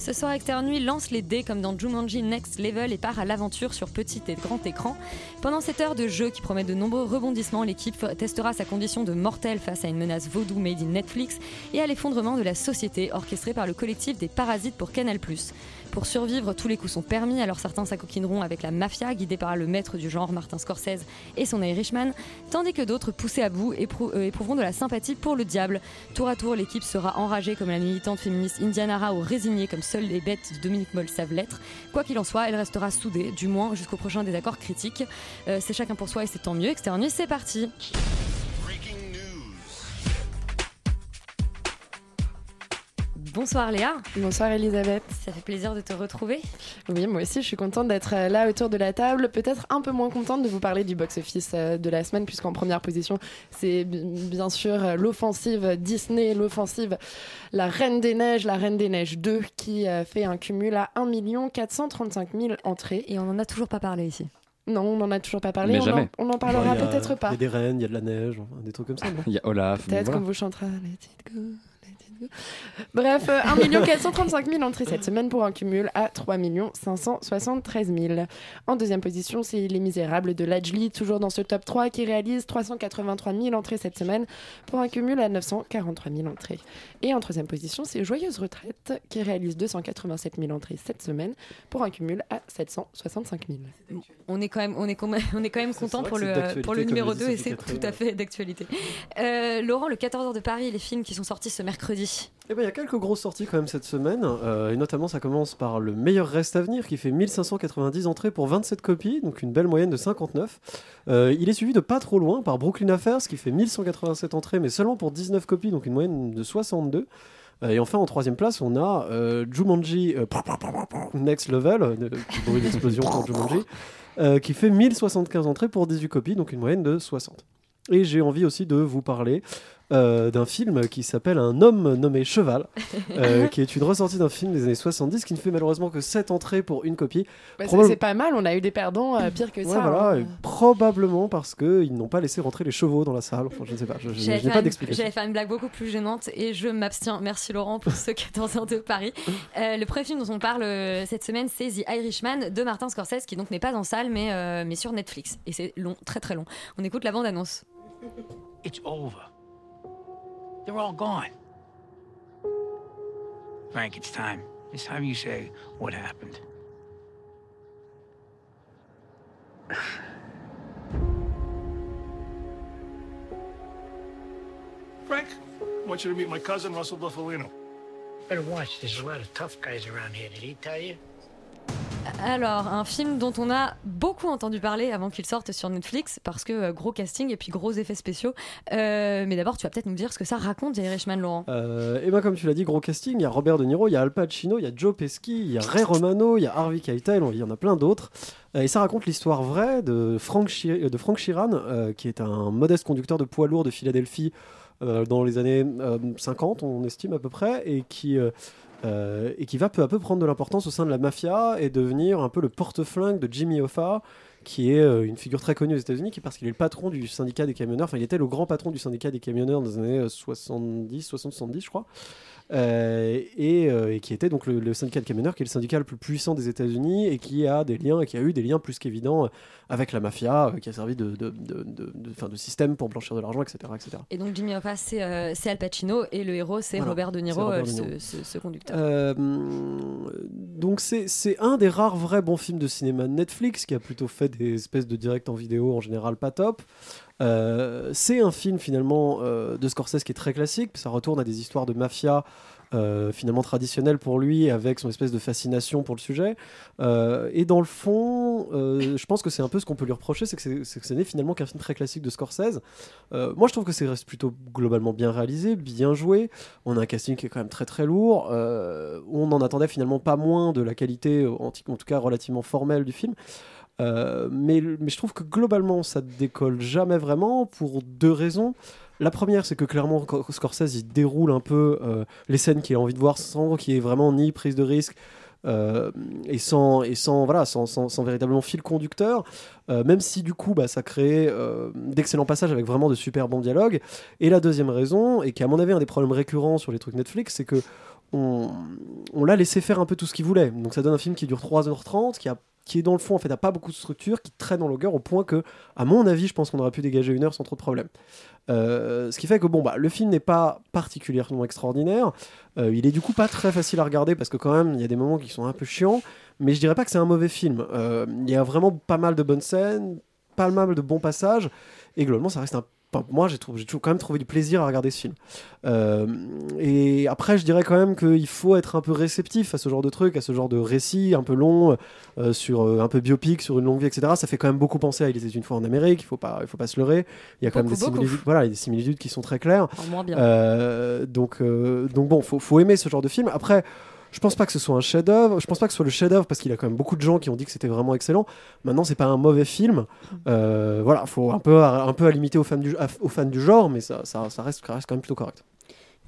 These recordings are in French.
Ce soir, Nuit lance les dés comme dans Jumanji Next Level et part à l'aventure sur petit et grand écran. Pendant cette heure de jeu qui promet de nombreux rebondissements, l'équipe testera sa condition de mortel face à une menace vaudou made in Netflix et à l'effondrement de la société orchestré par le collectif des Parasites pour Canal+. Pour survivre, tous les coups sont permis, alors certains s'acoquineront avec la mafia, guidée par le maître du genre Martin Scorsese et son Irishman, tandis que d'autres, poussés à bout, euh, éprouveront de la sympathie pour le diable. Tour à tour, l'équipe sera enragée comme la militante féministe Indiana Ra ou résignée comme seules les bêtes de Dominique Moll savent l'être. Quoi qu'il en soit, elle restera soudée, du moins jusqu'au prochain désaccord critique. Euh, c'est chacun pour soi et c'est tant mieux. Extérieur Nuit, c'est parti Bonsoir Léa, Bonsoir Elisabeth. ça fait plaisir de te retrouver. Oui, moi aussi, je suis contente d'être euh, là autour de la table. Peut-être un peu moins contente de vous parler du box-office euh, de la semaine, puisqu'en première position, c'est bi- bien sûr euh, l'offensive Disney, l'offensive La Reine des Neiges, La Reine des Neiges 2, qui fait un cumul à 1 435 000 entrées. Et on n'en a toujours pas parlé ici. Non, on n'en a toujours pas parlé. Mais on, jamais. En, on en parlera peut-être Il y pas. a des rennes, il y a de la neige, des trucs comme ça. Il y a Olaf. Peut-être voilà. qu'on vous chantera let it go. Bref, euh, 1 435 000 entrées cette semaine pour un cumul à 3 573 000. En deuxième position, c'est Les Misérables de Lajli, toujours dans ce top 3, qui réalise 383 000 entrées cette semaine pour un cumul à 943 000 entrées. Et en troisième position, c'est Joyeuse Retraite, qui réalise 287 000 entrées cette semaine pour un cumul à 765 000. On est quand même, on est quand même, on est quand même content pour le, pour le numéro le dit 2 et c'est tout à fait d'actualité. Euh, Laurent, le 14h de Paris, les films qui sont sortis ce mercredi. Eh ben, il y a quelques grosses sorties quand même cette semaine, euh, et notamment ça commence par Le meilleur reste à venir qui fait 1590 entrées pour 27 copies, donc une belle moyenne de 59. Euh, il est suivi de pas trop loin par Brooklyn Affairs qui fait 1187 entrées mais seulement pour 19 copies, donc une moyenne de 62. Euh, Et enfin, en troisième place, on a Jumanji Next Level, Jumanji, qui fait 1075 entrées pour 18 copies, donc une moyenne de 60. Et j'ai envie aussi de vous parler euh, d'un film qui s'appelle Un homme nommé Cheval, euh, qui est une ressortie d'un film des années 70 qui ne fait malheureusement que 7 entrées pour une copie. Bah, c'est- Probable- C'est pas mal, on a eu des perdants euh, pire que Ouais, ça. voilà, hein. probablement parce qu'ils n'ont pas laissé rentrer les chevaux dans la salle. Enfin, je ne sais pas, je, n'ai pas d'explication. J'allais faire une blague beaucoup plus gênante et je m'abstiens. Merci Laurent pour ce 14h de Paris. Euh, le premier film dont on parle cette semaine, c'est The Irishman de Martin Scorsese, qui donc n'est pas en salle mais, euh, mais sur Netflix. Et c'est long, très très long. On écoute la bande-annonce. It's over. They're all gone. Frank, it's time. It's time you say what happened. Frank, I want you to meet my cousin, Russell Buffalino. Better watch. There's a lot of tough guys around here. Did he tell you? Alors, un film dont on a beaucoup entendu parler avant qu'il sorte sur Netflix, parce que euh, gros casting et puis gros effets spéciaux. Euh, mais d'abord, tu vas peut-être nous dire ce que ça raconte, The Irishman, Laurent. Euh, et ben comme tu l'as dit, gros casting, il y a Robert De Niro, il y a Al Pacino, il y a Joe Pesci, il y a Ray Romano, il y a Harvey Keitel, il y en a plein d'autres. Et ça raconte l'histoire vraie de Frank, Chi- de Frank euh, qui est un modeste conducteur de poids lourd de Philadelphie dans les années euh, 50, on estime à peu près, et qui, euh, et qui va peu à peu prendre de l'importance au sein de la mafia et devenir un peu le porte-flingue de Jimmy Hoffa, qui est euh, une figure très connue aux États-Unis, qui parce qu'il est le patron du syndicat des camionneurs, enfin il était le grand patron du syndicat des camionneurs dans les années 70, 60, 70 je crois. Euh, et, euh, et qui était donc le, le syndicat de camionneurs, qui est le syndicat le plus puissant des États-Unis et qui a des liens, et qui a eu des liens plus qu'évidents euh, avec la mafia, qui a servi de, système pour blanchir de l'argent, etc., etc. Et donc Jimmy Hoffa, c'est euh, Al Pacino et le héros, c'est Voilà, Robert De Niro, Robert ce, ce- ce conducteur. Donc c'est c'est un des rares vrais bons films de cinéma de Netflix qui a plutôt fait des espèces de direct en vidéo en général pas top. Euh, c'est un film finalement euh, de Scorsese qui est très classique, ça retourne à des histoires de mafia euh, finalement traditionnelles pour lui avec son espèce de fascination pour le sujet. Et dans le fond, je pense que c'est un peu ce qu'on peut lui reprocher, c'est que ce n'est finalement qu'un film très classique de Scorsese. Moi je trouve que c'est reste plutôt globalement bien réalisé, bien joué. On a un casting qui est quand même très très lourd. On en attendait finalement pas moins de la qualité, en, en tout cas relativement formelle du film. Euh, mais, je trouve que globalement ça décolle jamais vraiment pour deux raisons. La première, c'est que clairement Cor- Scorsese il déroule un peu euh, les scènes qu'il a envie de voir sans qu'il y ait vraiment ni prise de risque. euh, et sans et sans voilà sans, sans, véritablement fil conducteur même si du coup bah, ça crée d'excellents passages avec vraiment de super bons dialogues et la deuxième raison et qui à mon avis un des problèmes récurrents sur les trucs Netflix c'est que on, on l'a laissé faire un peu tout ce qu'il voulait. Donc ça donne un film qui dure 3h30, qui, a, qui est dans le fond, en fait, n'a pas beaucoup de structure, qui traîne en longueur au point que, à mon avis, je pense qu'on aurait pu dégager une heure sans trop de problème. Euh, ce qui fait que bon, bah, le film n'est pas particulièrement extraordinaire. Euh, il est du coup pas très facile à regarder parce que quand même, il y a des moments qui sont un peu chiants. Mais je dirais pas que c'est un mauvais film. Euh, il y a vraiment pas mal de bonnes scènes, pas mal de bons passages. Et globalement, ça reste un Enfin, moi, j'ai quand même trouvé du plaisir à regarder ce film. Euh, et après, je dirais quand même qu'il faut être un peu réceptif à ce genre de truc, à ce genre de récit un peu long, euh, sur euh, un peu biopic, sur une longue vie, etc. Ça fait quand même beaucoup penser à Il était une fois en Amérique. Il faut pas, il faut pas se leurrer. Il y a quand même des similitudes. Voilà, des similitudes qui sont très claires. Enfin, moins bien. Donc, donc bon, faut, faut aimer ce genre de film. Après. Je pense pas que ce soit un chef-d'œuvre. Je pense pas que ce soit le chef-d'œuvre parce qu'il y a quand même beaucoup de gens qui ont dit que c'était vraiment excellent. Maintenant, c'est pas un mauvais film. Euh, voilà, faut un peu, un peu limiter aux fans du, genre, mais ça, ça reste quand même plutôt correct.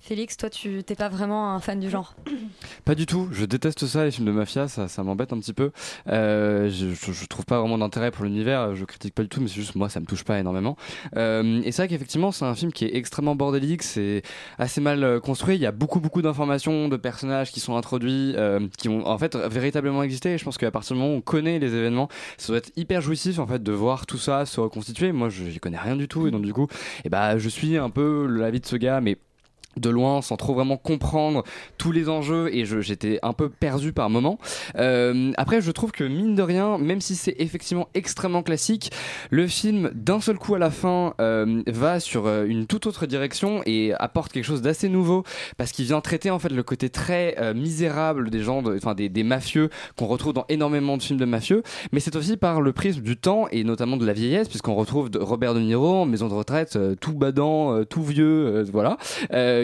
Félix, toi, tu t'es pas vraiment un fan du genre. Pas du tout, je déteste ça, les films de mafia, ça, ça m'embête un petit peu. Euh, je, je, trouve pas vraiment d'intérêt pour l'univers, je critique pas du tout, mais c'est juste moi, ça me touche pas énormément. Euh, et c'est vrai qu'effectivement, c'est un film qui est extrêmement bordélique, c'est assez mal euh, construit, il y a beaucoup, beaucoup d'informations, de personnages qui sont introduits, qui ont en fait véritablement existé, et je pense qu'à partir du moment où on connaît les événements, ça doit être hyper jouissif en fait de voir tout ça se reconstituer. Moi, je j'y connais rien du tout, et donc du coup, et bah, je suis un peu l'avis de ce gars, mais de loin sans trop vraiment comprendre tous les enjeux et j'étais un peu perdu par moment. Euh, après je trouve que mine de rien, même si c'est effectivement extrêmement classique, le film d'un seul coup à la fin euh, va sur euh, une toute autre direction et apporte quelque chose d'assez nouveau parce qu'il vient traiter en fait le côté très euh, misérable des gens, enfin des, des mafieux qu'on retrouve dans énormément de films de mafieux, mais c'est aussi par le prisme du temps et notamment de la vieillesse puisqu'on retrouve Robert De Niro en maison de retraite, euh, tout badant, euh, tout vieux, voilà,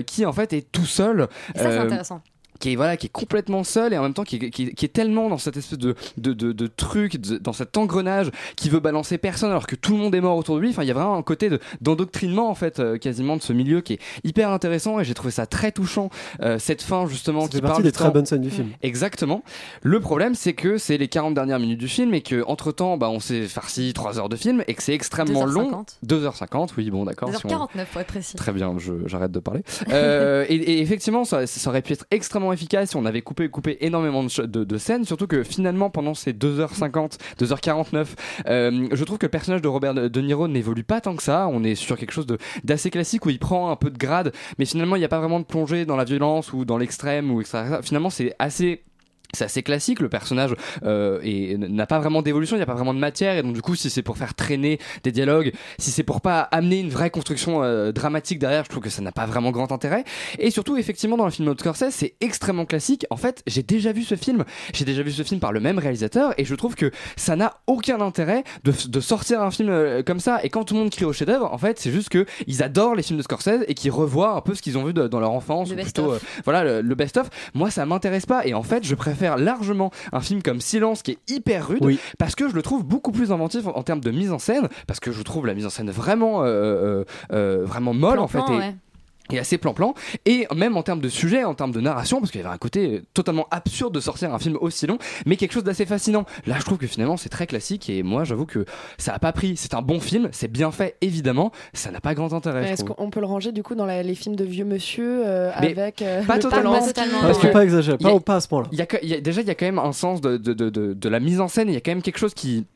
qui en fait est tout seul. Et ça, c'est euh, intéressant. Qui est voilà qui est complètement seul et en même temps qui est, qui est- qui est tellement dans cette espèce de de, de, de truc de- dans cet engrenage qui veut balancer personne alors que tout le monde est mort autour de lui enfin il y a vraiment un côté de- d'endoctrinement en fait euh, quasiment de ce milieu qui est hyper intéressant et j'ai trouvé ça très touchant euh, cette fin justement qui parle des très bonnes scènes du film. Exactement. Le problème, c'est que c'est les 40 dernières minutes du film et que entre temps, bah, on s'est farci 3 heures de film et que c'est extrêmement long. 2h50, oui, bon, d'accord. si on- 2h49 pour être précis. Très bien, je- j'arrête de parler. Euh, et, et effectivement, ça, ça aurait pu être extrêmement efficace on avait coupé, coupé énormément de, scènes, surtout que finalement, pendant ces 2h50, 2h49, euh, je trouve que le personnage de Robert De Niro n'évolue pas tant que ça. On est sur quelque chose d'assez classique où il prend un peu de grade, mais finalement, il n'y a pas vraiment de plongée dans la violence ou dans l'extrême. ou. Finalement, c'est assez c'est assez classique, le personnage euh, n'a pas vraiment d'évolution, il n'y a pas vraiment de matière, et donc du coup, si c'est pour faire traîner des dialogues, si c'est pour pas amener une vraie construction euh, dramatique derrière, je trouve que ça n'a pas vraiment grand intérêt. Et surtout, effectivement, dans le film de Scorsese, c'est extrêmement classique. En fait, j'ai déjà vu ce film, j'ai déjà vu ce film par le même réalisateur, et je trouve que ça n'a aucun intérêt de, de sortir un film euh, comme ça. Et quand tout le monde crie au chef-d'œuvre, en fait, c'est juste que ils adorent les films de Scorsese et qu'ils revoient un peu ce qu'ils ont vu de- dans leur enfance, Le ou plutôt euh, voilà le, le best-of. Moi, ça m'intéresse pas, et en fait, je préfère largement un film comme Silence qui est hyper rude Oui. parce que je le trouve beaucoup plus inventif en, en termes de mise en scène, parce que je trouve la mise en scène vraiment, euh, euh, euh, vraiment molle en fait. Et- ouais. Et assez plan-plan, et même en termes de sujet, en termes de narration, parce qu'il y avait un côté euh, totalement absurde de sortir un film aussi long, mais quelque chose d'assez fascinant. Là, je trouve que finalement, c'est très classique, et moi, j'avoue que ça a pas pris. C'est un bon film, c'est bien fait, évidemment, ça n'a pas grand intérêt. Est-ce qu'on peut le ranger du coup dans la- les films de vieux monsieur euh, Mais avec euh, pas le totalement. Pas totalement. Parce que pas exagéré, pas, pas à ce point-là. Déjà, il y a quand même un sens de, de, de, de, de la mise en scène. Il y a quand même quelque chose qui.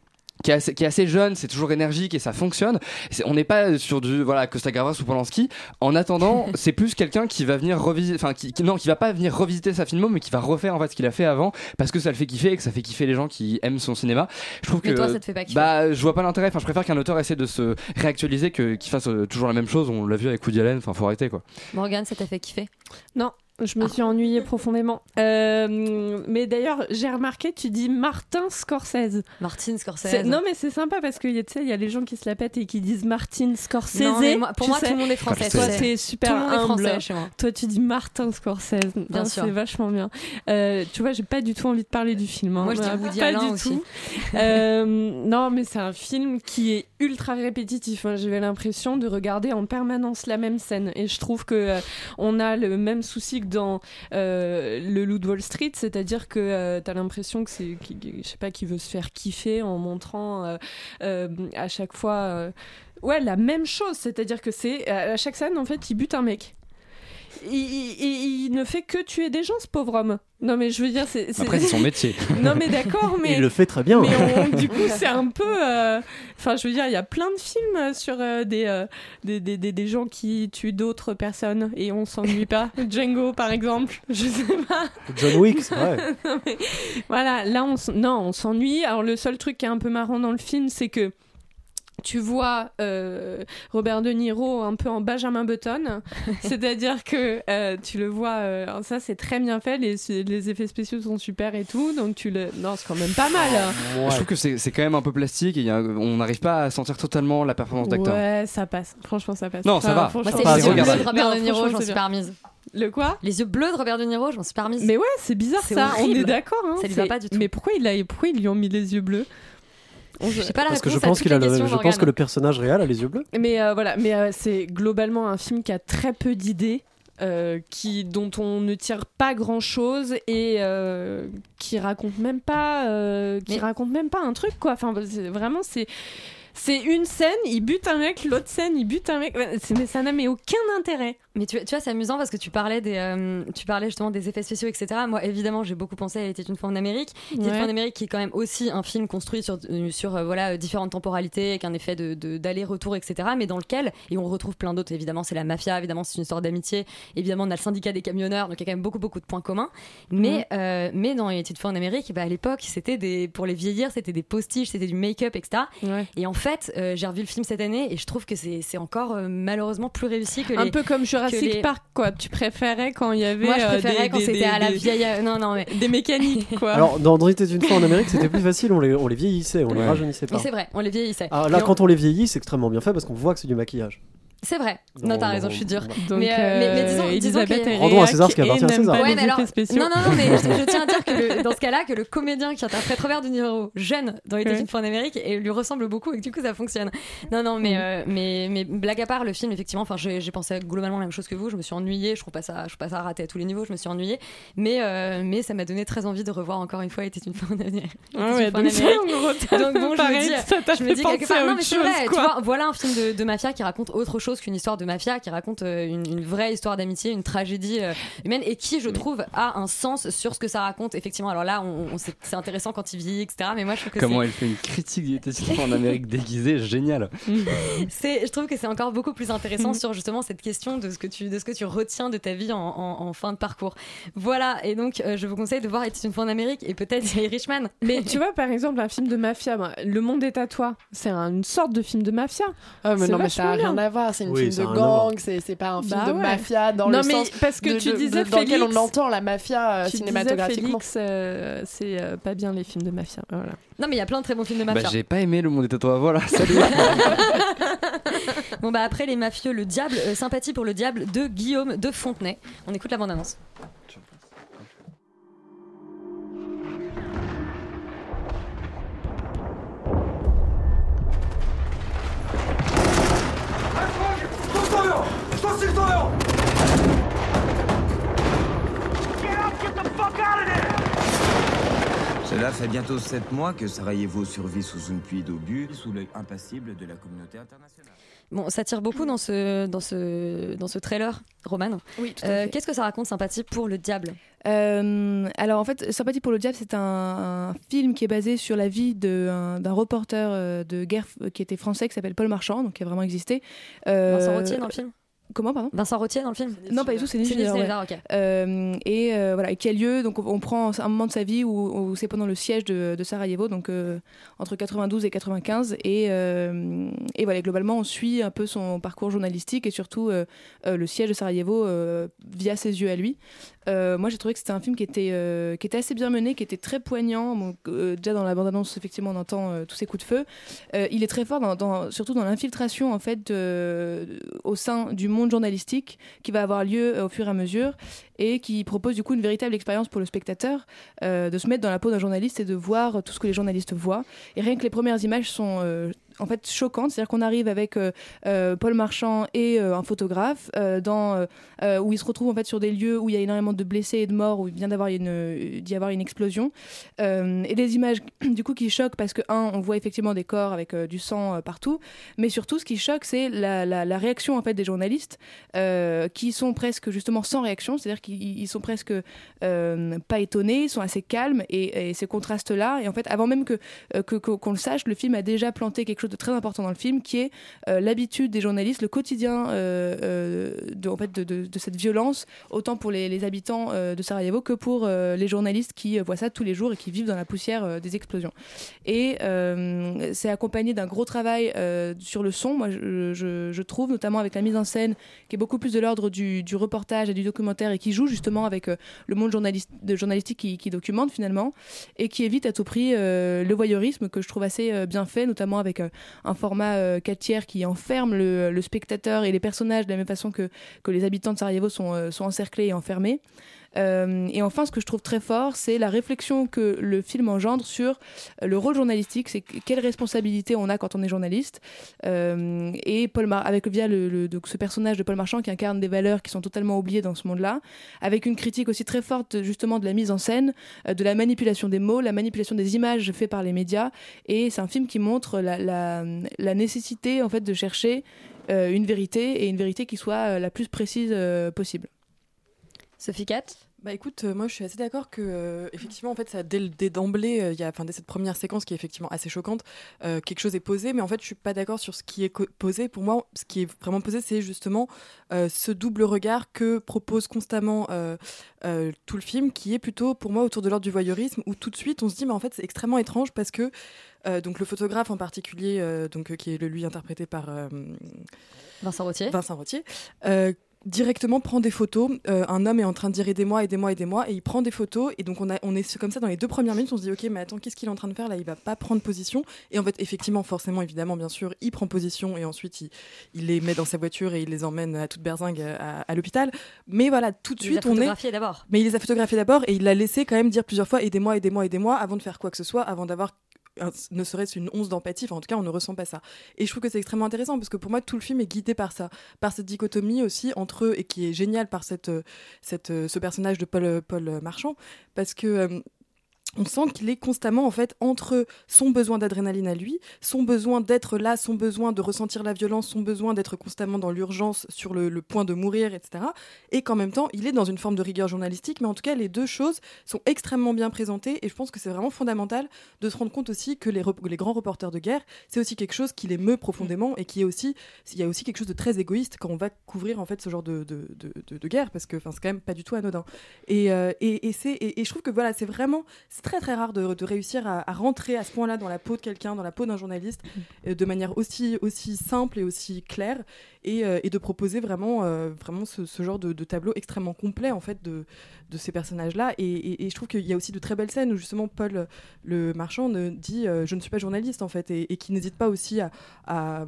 Qui est, assez, qui est assez jeune, c'est toujours énergique et ça fonctionne. On n'est pas sur du voilà Costa Gavras ou Polanski. En attendant, c'est plus quelqu'un qui va venir revisiter, enfin qui, qui- non, qui va pas venir revisiter sa filmo, mais qui va refaire en fait ce qu'il a fait avant parce que ça le fait kiffer et que ça fait kiffer les gens qui aiment son cinéma. Je trouve Mais que toi, ça te fait pas kiffer. bah je vois pas l'intérêt. Enfin, je préfère qu'un auteur essaie de se réactualiser que qu'il fasse euh, toujours la même chose. On l'a vu avec Woody Allen. Enfin, faut arrêter quoi. Morgane, ça t'a fait kiffer? Non, je me suis ennuyée profondément. Euh, mais d'ailleurs, j'ai remarqué, tu dis Martin Scorsese. Martin Scorsese. C'est- Non, mais c'est sympa parce que tu sais, il y a les gens qui se la pètent et qui disent Martin Scorsese. Non, mais moi- pour tu moi, sais. tout le monde est français. Toi, t'es super humble. français. Toi, tu dis Martin Scorsese. Bien Non, sûr. C'est vachement bien. Euh, tu vois, j'ai pas du tout envie de parler du film. hein. Moi, je dis Woody pas Allen du aussi. tout. Euh, non, mais c'est un film qui est ultra répétitif. hein. J'avais l'impression de regarder en permanence la même scène. Et je trouve que on a le même souci dans euh, le Loup de Wall Street, c'est-à-dire que euh, t'as l'impression que c'est, je sais pas, qui veut se faire kiffer en montrant euh, euh, à chaque fois. Ouais, la même chose, c'est-à-dire que c'est à chaque scène en fait, il bute un mec. Il, il- il- il ne fait que tuer des gens, ce pauvre homme. Non, mais je veux dire, c'est. Après, c'est son métier. non, mais d'accord, mais. Il le fait très bien. Mais on- du coup, c'est un peu. euh, Enfin, je veux dire, il y a plein de films sur euh, des, euh, des, des, des- des gens qui tuent d'autres personnes et on s'ennuie pas. Django, par exemple. Je sais pas. John Wick, c'est vrai. Non, mais voilà, là, on, s- non, on s'ennuie. Alors, le seul truc qui est un peu marrant dans le film, c'est que tu vois euh, Robert De Niro un peu en Benjamin Button, c'est-à-dire que euh, tu le vois, euh, ça c'est très bien fait, les, les effets spéciaux sont super et tout, donc tu le... Non, c'est quand même pas mal. hein. Je trouve que c'est quand même un peu plastique et il y a- on n'arrive pas à sentir totalement la performance d'acteur. Ouais, ça passe. Franchement, ça passe. Non, ça va. Moi, c'est Pas les yeux bleus de Robert Non, De Niro, j'en suis remise. Le quoi? Les yeux bleus de Robert De Niro, j'en suis pas remise. Mais ouais, c'est bizarre ça. On est d'accord. hein, Ça lui va c'est- pas du tout. Mais pourquoi, il a... pourquoi ils lui ont mis les yeux bleus? Je sais pas la Parce que je pense qu'il a le, je pense que le personnage réel a les yeux bleus. Mais euh, voilà, mais euh, c'est globalement un film qui a très peu d'idées. euh, qui dont on ne tire pas grand chose et euh, qui raconte même pas euh, qui Mais- raconte même pas un truc quoi. Enfin vraiment c'est c'est une scène il bute un mec l'autre scène il bute un mec. Mais ça n'a mais aucun intérêt Mais tu, tu vois, c'est amusant parce que tu parlais, des, euh, tu parlais justement des effets spéciaux, etc. Moi, évidemment, j'ai beaucoup pensé à Elle était une fois en Amérique. Elle était une fois en Amérique qui est quand même aussi un film construit sur, euh, sur euh, voilà, différentes temporalités, avec un effet de, de- d'aller-retour, etc. Mais dans lequel, et on retrouve plein d'autres, évidemment, c'est la mafia, évidemment, c'est une histoire d'amitié. Évidemment, on a le syndicat des camionneurs, donc il y a quand même beaucoup, beaucoup de points communs. Mais, euh, mais dans Elle était une fois en Amérique, bah, à l'époque, c'était des, pour les vieillir, c'était des postiches, c'était du make-up, etc. Ouais. Et en fait, euh, j'ai revu le film cette année et je trouve que c'est, encore malheureusement plus réussi que un peu comme Jurassic les- Park quoi tu préférais quand il y avait Moi, je euh, préférais des- quand des- c'était des- à la des- vieille. Non, non, mais. des mécaniques quoi Alors, dans Dans était une fois en Amérique, c'était plus facile, on les, on les vieillissait, on les rajeunissait pas. Mais c'est vrai, on les vieillissait. Ah, là, Et on- quand on les vieillit, c'est extrêmement bien fait parce qu'on voit que c'est du maquillage. C'est vrai. Non, Non, t'as raison, je suis dure. donc mais, euh, mais, mais disons, euh, disons Elisabeth que- est Rendons à César ce qui appartient à César. Ouais, mais alors, non, non, non, mais je, je tiens à dire que le- dans ce cas-là, que le comédien qui interprète Robert De Niro, jeune dans Les une fois en Amérique, et lui ressemble beaucoup et que du coup ça fonctionne. Non, non, mais, Mhm. euh, mais, mais blague à part, le film, effectivement, enfin, j'ai j'ai pensé globalement la même chose que vous. Je me suis ennuyée. Je trouve pas ça, je trouve pas ça raté à tous les niveaux. Je me suis ennuyée, mais, euh, mais ça m'a donné très envie de revoir encore une fois. Était une fois en Amérique. Ah ouais, donc ça, Donc bon, je pareil, me dis, je me dis quelque part, non mais c'est chose, vrai, voilà un film de mafia qui raconte autre chose qu'une histoire de mafia, qui raconte euh, une, une vraie histoire d'amitié, une tragédie euh, humaine, et qui, je trouve, a un sens sur ce que ça raconte. Effectivement, alors là, on, on- c'est intéressant quand il vit, etc. Mais moi, je trouve que Comment elle fait une critique fois en Amérique déguisée, génial. c'est, je trouve que c'est encore beaucoup plus intéressant sur justement cette question de ce que tu, de ce que tu retiens de ta vie en, en- en fin de parcours. Voilà, et donc euh, je vous conseille de voir Était une fois en Amérique et peut-être Irishman. Mais tu vois, par exemple, un film de mafia, bah, Le Monde est à toi, c'est un- une sorte de film de mafia. Ah, mais non, mais ça a vachement rien à voir. C'est une Oui, film de gang, c'est pas un film Bah de ouais. mafia dans non, le mais sens parce que de- tu de- disais de- dans lequel on entend la mafia euh, tu cinématographiquement. Félix, euh, c'est euh, pas bien les films de mafia. Voilà. Non, mais il y a plein de très bons films de Bah, mafia. j'ai pas aimé le monde est à toi, voilà, salut. Bon bah après les mafieux, le diable, euh, sympathie pour le diable de Guillaume de Fontenay. On écoute la bande Cela fait bientôt sept mois que Sarajevo survit sous une pluie d'obus, sous l'œil impassible de la communauté internationale. Bon, ça tire beaucoup dans ce, dans ce, dans ce trailer, Roman. Oui, euh, Qu'est-ce que ça raconte, Sympathie pour le diable? Euh, alors en fait, Sympathie pour le diable, c'est un, film qui est basé sur la vie d'un reporter euh, de guerre qui était français, qui s'appelle Paul Marchand, donc qui a vraiment existé. Euh, Vincent Rottier dans le film? Comment, pardon Vincent Rottier dans le film Non, pas du tout, c'est Denis Villeneuve, ok. Euh, et euh, voilà, et qui a lieu, donc on, on prend un moment de sa vie où, où c'est pendant le siège de, de Sarajevo, donc euh, entre 92 et 95, et, euh, et voilà, globalement on suit un peu son parcours journalistique et surtout euh, euh, le siège de Sarajevo euh, via ses yeux à lui. Euh, moi j'ai trouvé que c'était un film qui était, euh, qui était assez bien mené, qui était très poignant. Euh, déjà dans la bande-annonce, effectivement, on entend tous ces coups de feu. Il est très fort, surtout dans l'infiltration en fait au sein du monde journalistique qui va avoir lieu au fur et à mesure et qui propose du coup une véritable expérience pour le spectateur euh, de se mettre dans la peau d'un journaliste et de voir tout ce que les journalistes voient. Et rien que les premières images sont euh, en fait choquantes, c'est-à-dire qu'on arrive avec euh, euh, Paul Marchand et un photographe dans, où ils se retrouvent en fait sur des lieux où il y a énormément de blessés et de morts, où il vient d'y avoir une explosion. Et des images du coup qui choquent parce que, un, on voit effectivement des corps avec du sang partout, mais surtout ce qui choque, c'est la, la- réaction en fait des journalistes qui sont presque justement sans réaction, c'est-à-dire qu'ils ils sont presque euh, pas étonnés, ils sont assez calmes et, ces contrastes-là. Et en fait, avant même que euh, que- qu'on le sache, le film a déjà planté quelque chose de très important dans le film, qui est euh, l'habitude des journalistes, le quotidien de, en fait, de, cette violence, autant pour les, habitants de Sarajevo que pour les journalistes qui voient ça tous les jours et qui vivent dans la poussière des explosions. Et c'est accompagné d'un gros travail sur le son, moi je trouve, notamment avec la mise en scène qui est beaucoup plus de l'ordre du, du reportage et du documentaire et qui joue justement avec euh, le monde de journalistique qui, documente finalement et qui évite à tout prix euh, le voyeurisme que je trouve assez euh, bien fait, notamment avec un format euh, 4 tiers qui enferme le, spectateur et les personnages de la même façon que, les habitants de Sarajevo sont, sont encerclés et enfermés. Euh, et enfin, ce que je trouve très fort, c'est la réflexion que le film engendre sur le rôle journalistique, c'est que- quelle responsabilité on a quand on est journaliste. Euh, et Paul avec via le, le- donc ce personnage de Paul Marchand qui incarne des valeurs qui sont totalement oubliées dans ce monde-là, avec une critique aussi très forte justement de la mise en scène, euh, de la manipulation des mots, la manipulation des images faites par les médias. Et c'est un film qui montre la, nécessité en fait de chercher une vérité et une vérité qui soit la plus précise possible. Sophie Cat Bah écoute, euh, moi je suis assez d'accord que euh, effectivement en fait ça dès, le- dès d'emblée, euh, il y a enfin dès cette première séquence qui est effectivement assez choquante, quelque chose est posé, mais en fait je suis pas d'accord sur ce qui est posé. Pour moi, ce qui est vraiment posé, c'est justement ce double regard que propose constamment tout le film, qui est plutôt pour moi autour de l'ordre du voyeurisme, où tout de suite on se dit mais en fait c'est extrêmement étrange parce que donc le photographe en particulier, donc qui est le lui interprété par Vincent Rottier. Vincent Rottier. Directement prend des photos. Euh, un homme est en train de dire aidez-moi, aidez-moi, aidez-moi, et il prend des photos. Et donc on, a, on est comme ça dans les deux premières minutes, on se dit ok, mais attends, qu'est-ce qu'il est en train de faire là? Il va pas prendre position. Et en fait, effectivement, forcément, évidemment, bien sûr, il prend position et ensuite il, il les met dans sa voiture et il les emmène à toute berzingue à, à l'hôpital. Mais voilà, tout de Il les a suite, on est. photographiés d'abord. Mais il les a photographiés d'abord et il l'a laissé quand même dire plusieurs fois aidez-moi, aidez-moi, aidez-moi avant de faire quoi que ce soit, avant d'avoir ne serait-ce une once d'empathie, enfin en tout cas on ne ressent pas ça. Et je trouve que c'est extrêmement intéressant parce que pour moi tout le film est guidé par ça, par cette dichotomie aussi entre eux et qui est géniale par cette, euh, cette, euh, ce personnage de Paul, Paul Marchand parce que euh, on sent qu'il est constamment en fait entre son besoin d'adrénaline à lui, son besoin d'être là, son besoin de ressentir la violence, son besoin d'être constamment dans l'urgence, sur le, point de mourir, etc. Et qu'en même temps, il est dans une forme de rigueur journalistique, mais en tout cas, les deux choses sont extrêmement bien présentées. Et je pense que c'est vraiment fondamental de se rendre compte aussi que les, grands reporters de guerre, c'est aussi quelque chose qui les meut profondément et qui est aussi, il y a aussi quelque chose de très égoïste quand on va couvrir en fait ce genre de, de, de- guerre, parce que c'est quand même pas du tout anodin. Et, euh, et, et je trouve que voilà, c'est vraiment, c'est très très rare de, de réussir à, à rentrer à ce point-là dans la peau de quelqu'un, dans la peau d'un journaliste, euh, de manière aussi, aussi simple et aussi claire, et, euh, et de proposer vraiment, euh, vraiment ce, ce genre de, de tableau extrêmement complet en fait de, de ces personnages-là. Et, je trouve qu'il y a aussi de très belles scènes où justement Paul, le marchand, dit euh, je ne suis pas journaliste en fait, et, qui n'hésite pas aussi à,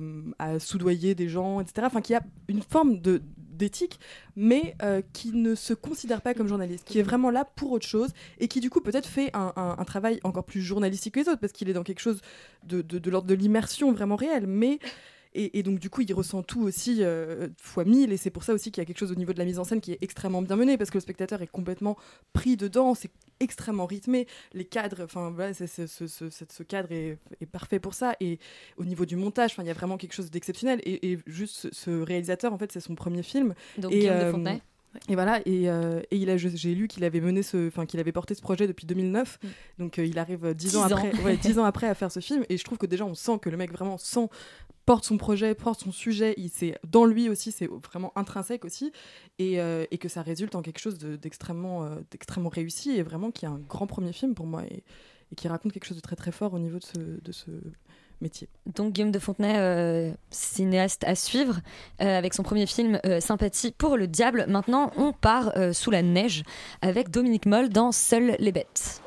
soudoyer des gens, etc. Enfin, qui a une forme d'éthique, mais euh, qui ne se considère pas comme journaliste, qui est vraiment là pour autre chose, et qui du coup peut-être fait un, travail encore plus journalistique que les autres, parce qu'il est dans quelque chose de, de, de l'ordre de l'immersion vraiment réelle, mais Et, et donc, du coup, il ressent tout aussi euh, fois mille. Et c'est pour ça aussi qu'il y a quelque chose au niveau de la mise en scène qui est extrêmement bien mené, parce que le spectateur est complètement pris dedans. C'est extrêmement rythmé. Les cadres, enfin, voilà, c'est- c'est- ce, cadre est, est parfait pour ça. Et au niveau du montage, il y a vraiment quelque chose d'exceptionnel. Et, et juste ce, ce réalisateur, en fait, c'est son premier film. Donc, et, Guillaume de euh, Et voilà, et, euh, et il a, j'ai lu qu'il avait mené ce, enfin qu'il avait porté ce projet depuis 2009, Mm. donc euh, il arrive euh, dix ans après, ouais, dix ans après à faire ce film, et je trouve que déjà on sent que le mec vraiment sent, porte son projet, porte son sujet, il c'est dans lui aussi, c'est vraiment intrinsèque aussi, et, euh, et que ça résulte en quelque chose de- d'extrêmement, d'extrêmement réussi. Et vraiment qui est un grand premier film pour moi et, et qui raconte quelque chose de très très fort au niveau de ce, de ce métier. Donc Guillaume de Fontenay, euh, cinéaste à suivre, euh, avec son premier film euh, Sympathie pour le diable. Maintenant, on part euh, sous la neige avec Dominique Moll dans Seules les bêtes.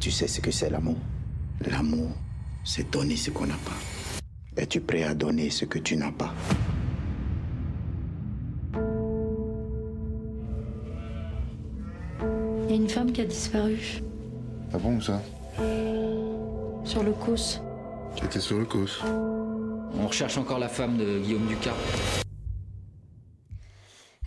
Tu sais ce que c'est l'amour? L'amour, c'est donner ce qu'on n'a pas. Es-tu prêt à donner ce que tu n'as pas? Il y a une femme qui a disparu Ah bon, ça? Sur le cos. Sur le. On recherche encore la femme de Guillaume Ducas.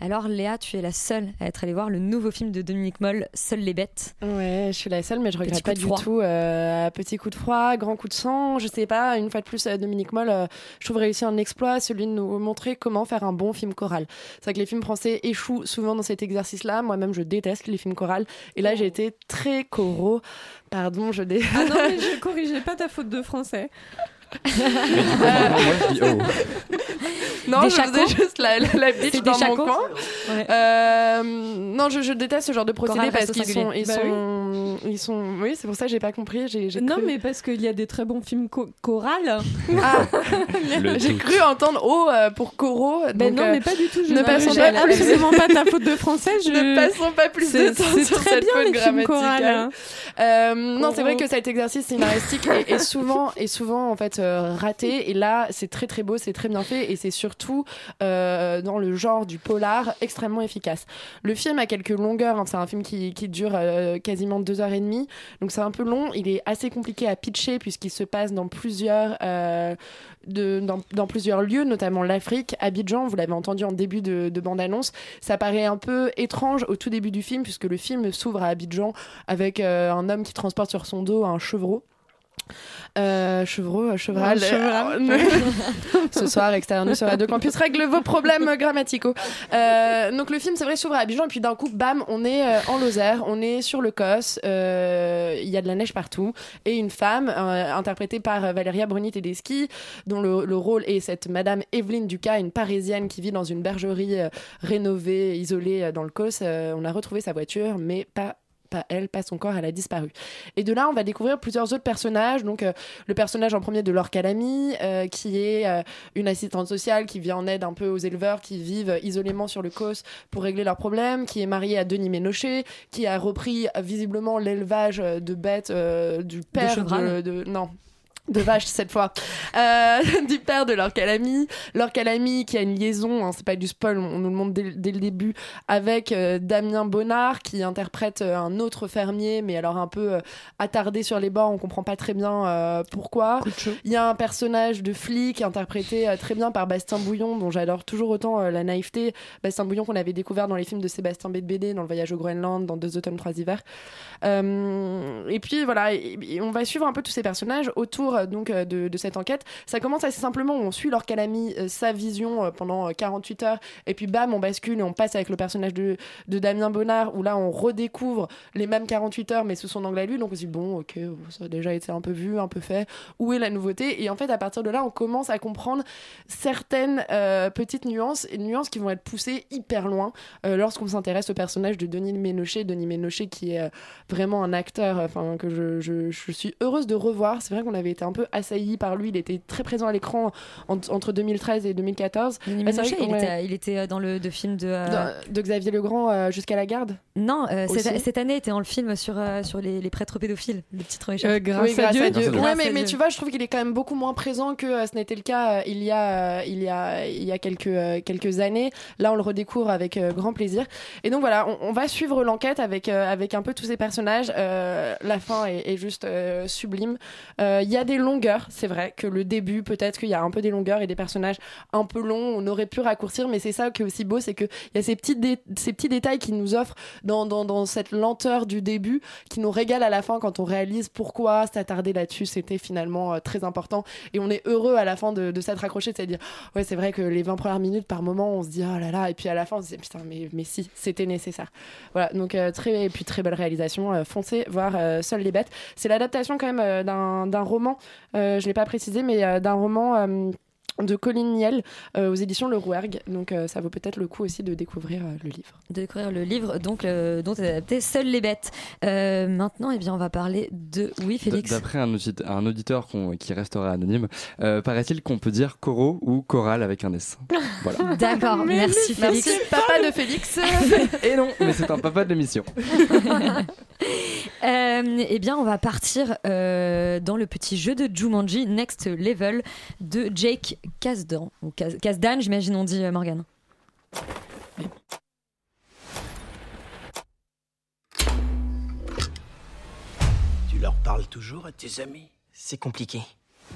Alors Léa, tu es la seule à être allée voir le nouveau film de Dominique Moll, Seules les bêtes. Ouais, je suis la seule, mais je regrette pas du froid. tout. euh, petit coup de froid, grand coup de sang, je sais pas. Une fois de plus, euh, Dominique Moll, euh, je trouve réussi un exploit, celui de nous montrer comment faire un bon film choral. C'est vrai que les films français échouent souvent dans cet exercice-là. Moi-même, je déteste les films chorales. Et là, j'ai été très choro. Pardon, je dé... Ah non, mais je corrigeais pas ta faute de français. Non, Des je faisais juste la, la, la bitch C'est dans mon coin. Ouais. Euh, non, je, je déteste ce genre de procédé parce qu'ils sont, ils Bah sont, ils sont. Oui, c'est pour ça que j'ai pas compris. Non, cru- mais parce qu'il y a des très bons films co- chorales. Ah, j'ai cru entendre O euh, pour Coro. Ben non, euh, mais pas du tout. Je ne passons pas absolument pas ta faute de français. Je... Ne passons pas plus de C'est- temps c'est sur très cette bien, faute les films grammaticale. chorales. Non, c'est vrai que cet exercice scénaristique est, souvent, est souvent en fait raté. Et là, c'est très très beau, c'est très bien fait, et c'est surtout euh, dans le genre du polar extrêmement efficace. Le film a quelques longueurs. hein. c'est un film qui, qui dure euh, quasiment deux heures et demie, donc c'est un peu long. Il est assez compliqué à pitcher puisqu'il se passe dans plusieurs euh, de, dans, plusieurs lieux, notamment l'Afrique, Abidjan, vous l'avez entendu en début de, de bande-annonce. Ça paraît un peu étrange au tout début du film, puisque le film s'ouvre à Abidjan avec un homme qui transporte sur son dos un chevreau. Euh, chevreau, euh, cheval. euh, Ce soir, extérieur nous sur Radio Campus règle vos problèmes grammaticaux. Euh, donc le film, c'est vrai, s'ouvre à Abidjan et puis d'un coup, bam, on est euh, en Lozère, on est sur le Cos, il y a de la neige partout et une femme interprétée par Valéria Bruni Tedeschi, dont le, le rôle est cette Madame Evelyne Ducas, une Parisienne qui vit dans une bergerie rénovée, isolée dans le Cos. On a retrouvé sa voiture, mais pas pas elle, pas son corps, elle a disparu. Et de là, on va découvrir plusieurs autres personnages. Donc, euh, le personnage en premier de Laure Calamy, euh, qui est euh, une assistante sociale qui vient en aide un peu aux éleveurs qui vivent isolément sur le COS pour régler leurs problèmes, qui est mariée à Denis Ménochet, qui a repris visiblement l'élevage de bêtes du père chevrals. de, de- non de vaches cette fois. Euh, du père de Laure Calamy Laure Calamy qui a une liaison hein, c'est pas du spoil on nous le montre dès, dès le début avec euh, Damien Bonnard qui interprète euh, un autre fermier mais alors un peu attardé sur les bords on comprend pas très bien pourquoi. Il y a un personnage de flic interprété très bien par Bastien Bouillon dont j'adore toujours autant la naïveté. Bastien Bouillon qu'on avait découvert dans les films de Sébastien Bédbédé dans le voyage au Groenland dans deux automnes trois hivers. Et puis voilà, et- et on va suivre un peu tous ces personnages autour euh, donc euh, de, cette enquête. Ça commence assez simplement, on suit leur calami, euh, sa vision pendant euh, 48 heures, et puis bam, on bascule et on passe avec le personnage de, de Damien Bonnard, où là on redécouvre les mêmes 48 heures, mais sous son angle à lui. Donc on se dit, bon, ok, ça a déjà été un peu vu, un peu fait. Où est la nouveauté? Et en fait, à partir de là, on commence à comprendre certaines petites nuances, nuances qui vont être poussées hyper loin lorsqu'on s'intéresse au personnage de Denis Ménochet. Denis Ménochet qui est vraiment un acteur enfin que je, je, je suis heureuse de revoir c'est vrai qu'on avait été un peu assailli par lui il était très présent à l'écran en- entre 2013 et 2014 Denis Bah, Ménochet, que- il, ouais. était, il était euh, dans le de film de. euh, de, de Xavier Legrand euh, jusqu'à la garde Non, euh, cette, cette année était dans le film sur, euh, sur les, les prêtres pédophiles. Le titre m'échappe. Oui, grâce à Dieu. Ouais, mais, tu vois, je trouve qu'il est quand même beaucoup moins présent que euh, ce n'était le cas euh, il y a, euh, il y a, il y a quelques, euh, quelques années. Là, on le redécouvre avec euh, grand plaisir. Et donc voilà, on, on va suivre l'enquête avec, euh, avec un peu tous ces personnages. Euh, la fin est, est juste euh, sublime. Euh, Il y a des longueurs, c'est vrai que le début, peut-être qu'il y a un peu des longueurs et des personnages un peu longs, on aurait pu raccourcir, mais c'est ça qui est aussi beau, c'est qu'il y a ces petits, ces petits détails qui nous offrent dans, dans, cette lenteur du début, qui nous régale à la fin quand on réalise pourquoi s'attarder là-dessus, c'était finalement euh, très important. Et on est heureux à la fin de, de s'être accroché, c'est-à-dire, ouais, c'est vrai que les 20 premières minutes, par moment, on se dit, oh là là, et puis à la fin, on se dit, putain, mais, mais si, c'était nécessaire. Voilà, donc euh, très, et puis très belle réalisation, euh, foncez voir euh, Seules les bêtes. C'est l'adaptation quand même d'un roman, euh, je l'ai pas précisé, mais euh, d'un roman. De Colin Niel euh, aux éditions Le Rouergue. Donc euh, ça vaut peut-être le coup aussi de découvrir euh, le livre. de découvrir le livre donc euh, dont est adapté Seules les bêtes. Euh, maintenant, eh bien, on va parler de oui, Félix. D'après un, audit- un auditeur qui restera anonyme, euh, paraît-il qu'on peut dire coro ou choral avec un S. Voilà. D'accord, merci Félix. Merci, papa de Félix. Et non, mais c'est un papa de l'émission. Euh, eh bien, on va partir euh, dans le petit jeu de Jumanji Next Level de Jake Kasdan. Ou Kasdan, j'imagine, on dit euh, Morgane. Tu leur parles toujours à tes amis? C'est compliqué.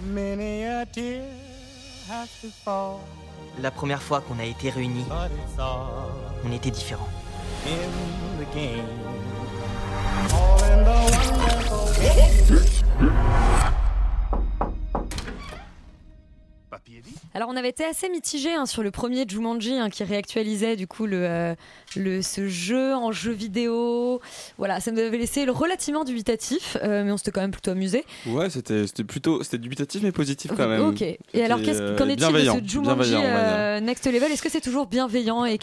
Many a tear has to fall La première fois qu'on a été réunis, on était différents. In Alors, on avait été assez mitigé hein, sur le premier Jumanji hein, qui réactualisait du coup le, euh, le, ce jeu en jeu vidéo. Voilà, ça nous avait laissé le relativement dubitatif, euh, mais on s'était quand même plutôt amusé. Ouais, c'était plutôt c'était dubitatif mais positif quand même. Ok. Et alors, qu'est-ce- euh, qu'en est-il de ce Jumanji euh, Next Level? Est-ce que c'est toujours bienveillant et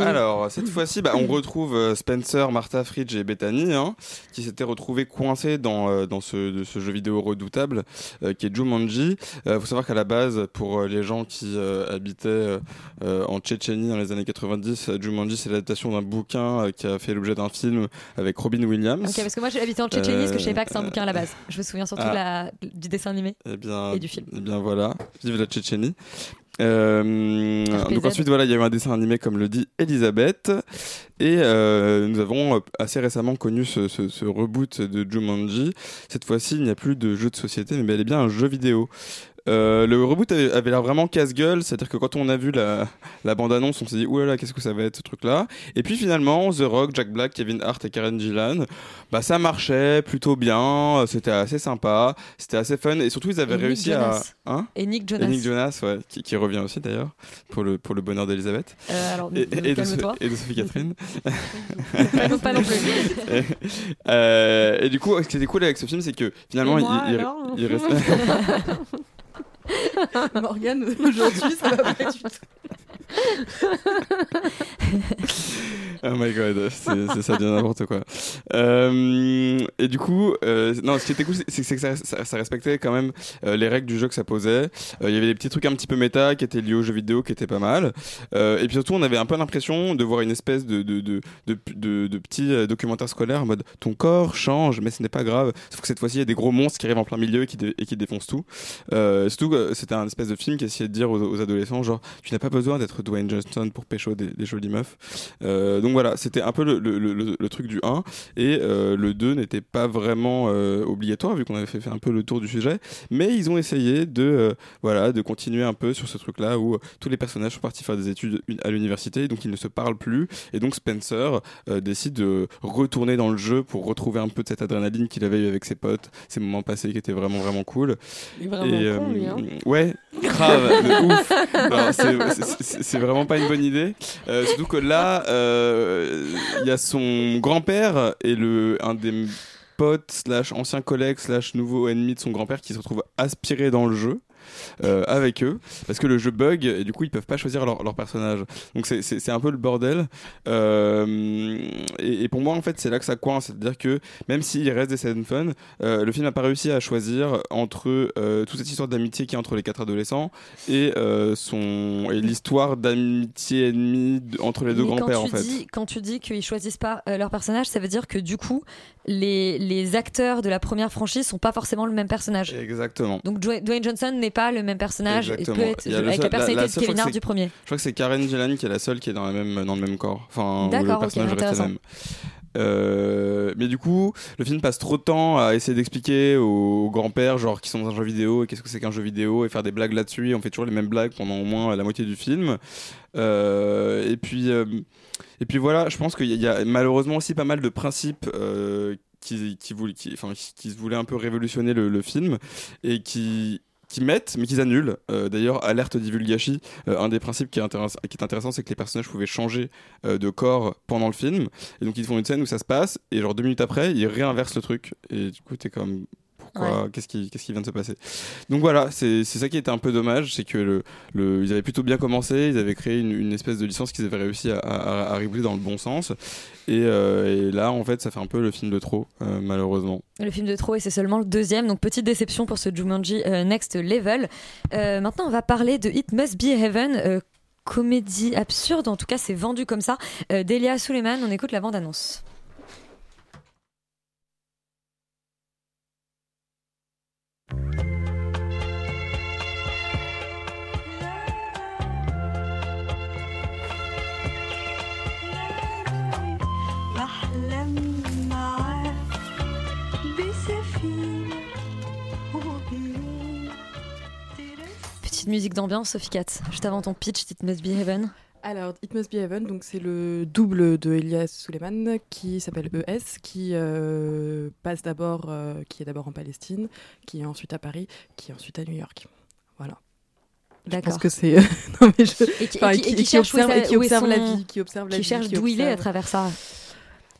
Alors, cette fois-ci, bah, on retrouve Spencer, Martha, Fridge et Bethany, hein, qui s'étaient retrouvés coincés dans, dans ce, de ce jeu vidéo redoutable qui est Jumanji. Il faut savoir qu'à la base, pour les gens qui euh, habitaient euh, euh, en Tchétchénie dans les années 90, euh, Jumanji, c'est l'adaptation d'un bouquin qui a fait l'objet d'un film avec Robin Williams. Ok, parce que moi habité en Tchétchénie, parce que je savais pas que c'est un bouquin à la base. Je me souviens surtout ah. la- du dessin animé. Eh bien, Et du film. Eh bien voilà, vive la Tchétchénie. Euh, donc ensuite voilà il y a eu un dessin animé comme le dit Elisabeth et euh, nous avons assez récemment connu ce, ce- ce reboot de Jumanji cette fois-ci il n'y a plus de jeu de société mais bel et bien un jeu vidéo Euh, le reboot avait, avait l'air vraiment casse-gueule, c'est-à-dire que quand on a vu la, la bande-annonce, on s'est dit oulala, qu'est-ce que ça va être ce truc-là Et puis finalement, The Rock, Jack Black, Kevin Hart et Karen Gillan, bah ça marchait plutôt bien, c'était assez sympa, c'était assez fun et surtout ils avaient Et réussi à. Hein Et Nick Jonas. Et Nick Jonas, ouais, qui, qui revient aussi d'ailleurs, pour le, pour le bonheur d'Elisabeth. Euh, alors, et, et de, calme-toi. et de Sophie Catherine. Pas non- pas non plus. et, euh, et du coup, ce qui était cool avec ce film, c'est que finalement, moi, il, il reste. Morgane, aujourd'hui, ça va pas du tout. Oh my god, c'est ça devient n'importe quoi. Euh, et du coup, euh, non, ce qui était cool, c'est que ça, respectait quand même euh, les règles du jeu que ça posait. Il y avait des petits trucs un petit peu méta qui étaient liés aux jeux vidéo qui étaient pas mal. Et puis surtout, on avait un peu l'impression de voir une espèce de, de, de, de, de, petit documentaire scolaire en mode ton corps change, mais ce n'est pas grave. Sauf que cette fois-ci, il y a des gros monstres qui arrivent en plein milieu et qui, dé- et qui défoncent tout. Surtout, c'était un espèce de film qui essayait de dire aux adolescents genre, tu n'as pas besoin d'être Dwayne Johnson pour pécho des, des jolies meufs. Euh, donc voilà, c'était un peu le, le, le, le truc du 1 et euh, le 2 n'était pas vraiment euh, obligatoire vu qu'on avait fait, fait un peu le tour du sujet, mais ils ont essayé de voilà de continuer un peu sur ce truc là où tous les personnages sont partis faire des études à l'université donc ils ne se parlent plus et donc Spencer décide de retourner dans le jeu pour retrouver un peu de cette adrénaline qu'il avait eu avec ses potes, ces moments passés qui étaient vraiment vraiment cool. Il est vraiment Et, con, lui, hein. Ouais, grave, de ouf. C'est- vraiment pas une bonne idée. Euh, surtout que là, euh, il y a son grand-père et le un des potes slash anciens collègues slash nouveaux ennemis de son grand-père qui se retrouvent aspirés dans le jeu. Euh, avec eux parce que le jeu bug et du coup ils peuvent pas choisir leur, leur personnage. Donc c'est- un peu le bordel. Euh, et, et pour moi en fait c'est là que ça coince. C'est à dire que même s'il reste des scènes fun euh, le film n'a pas réussi à choisir entre toute cette histoire d'amitié qui est entre les quatre adolescents et son et l'histoire d'amitié ennemie entre les deux grands-pères en fait. dis- quand tu dis qu'ils choisissent pas leur personnage, ça veut dire que du coup, les, les acteurs de la première franchise sont pas forcément le même personnage. exactement Donc Dwayne Johnson n'est pas le même personnage et Exactement. peut être avec seul- la personnalité la de Kevin Hart du premier. Je crois que c'est Karen Gillan qui est la seule qui est dans, la même, dans le même corps. Enfin, où le personnage reste le même. Euh, mais du coup, le film passe trop de temps à essayer d'expliquer aux, aux grands-pères, genre, qui sont dans un jeu vidéo et qu'est-ce que c'est qu'un jeu vidéo et faire des blagues là-dessus. Et on fait toujours les mêmes blagues pendant au moins la moitié du film. Euh, et puis, euh, et puis voilà, je pense qu'il y, a- malheureusement aussi pas mal de principes. euh, qui, qui, voulaient- qui, qui, qui un peu révolutionner le, film et qui, qui mettent mais qu'ils annulent. Euh, D'ailleurs, alerte divulgachi, euh, un des principes qui est, intéress- qui est intéressant, c'est que les personnages pouvaient changer de corps pendant le film. Et donc ils font une scène où ça se passe et genre deux minutes après, ils réinversent le truc. Et du coup, t'es comme pourquoi Qu'est-ce qui, qu'est-ce qui vient de se passer Donc voilà, c'est ça qui était un peu dommage, c'est que le, le, ils avaient plutôt bien commencé, ils avaient créé une, une espèce de licence qu'ils avaient réussi à, à, dans le bon sens. Et, euh, et là, en fait, ça fait un peu le film de trop, euh, malheureusement. Le film de trop et c'est seulement le deuxième, donc petite déception pour ce Jumanji euh, Next Level. Maintenant, on va parler de It Must Be Heaven. comédie absurde, en tout cas c'est vendu comme ça. Delia Suleiman, on écoute la bande-annonce. Petite musique d'ambiance, Sophie Katz, juste avant ton pitch d'It Must Be Heaven. Alors, It Must Be Heaven, donc c'est le double de Elias Suleiman qui s'appelle ES, qui euh, passe d'abord, euh, qui est d'abord en Palestine, qui est ensuite à Paris, qui est ensuite à New York. Voilà. Je D'accord. pense que c'est. non, mais je- Et qui, enfin, et qui- et observe, et qui la vie, qui observe la qui vie, cherche d'où il est à travers ça.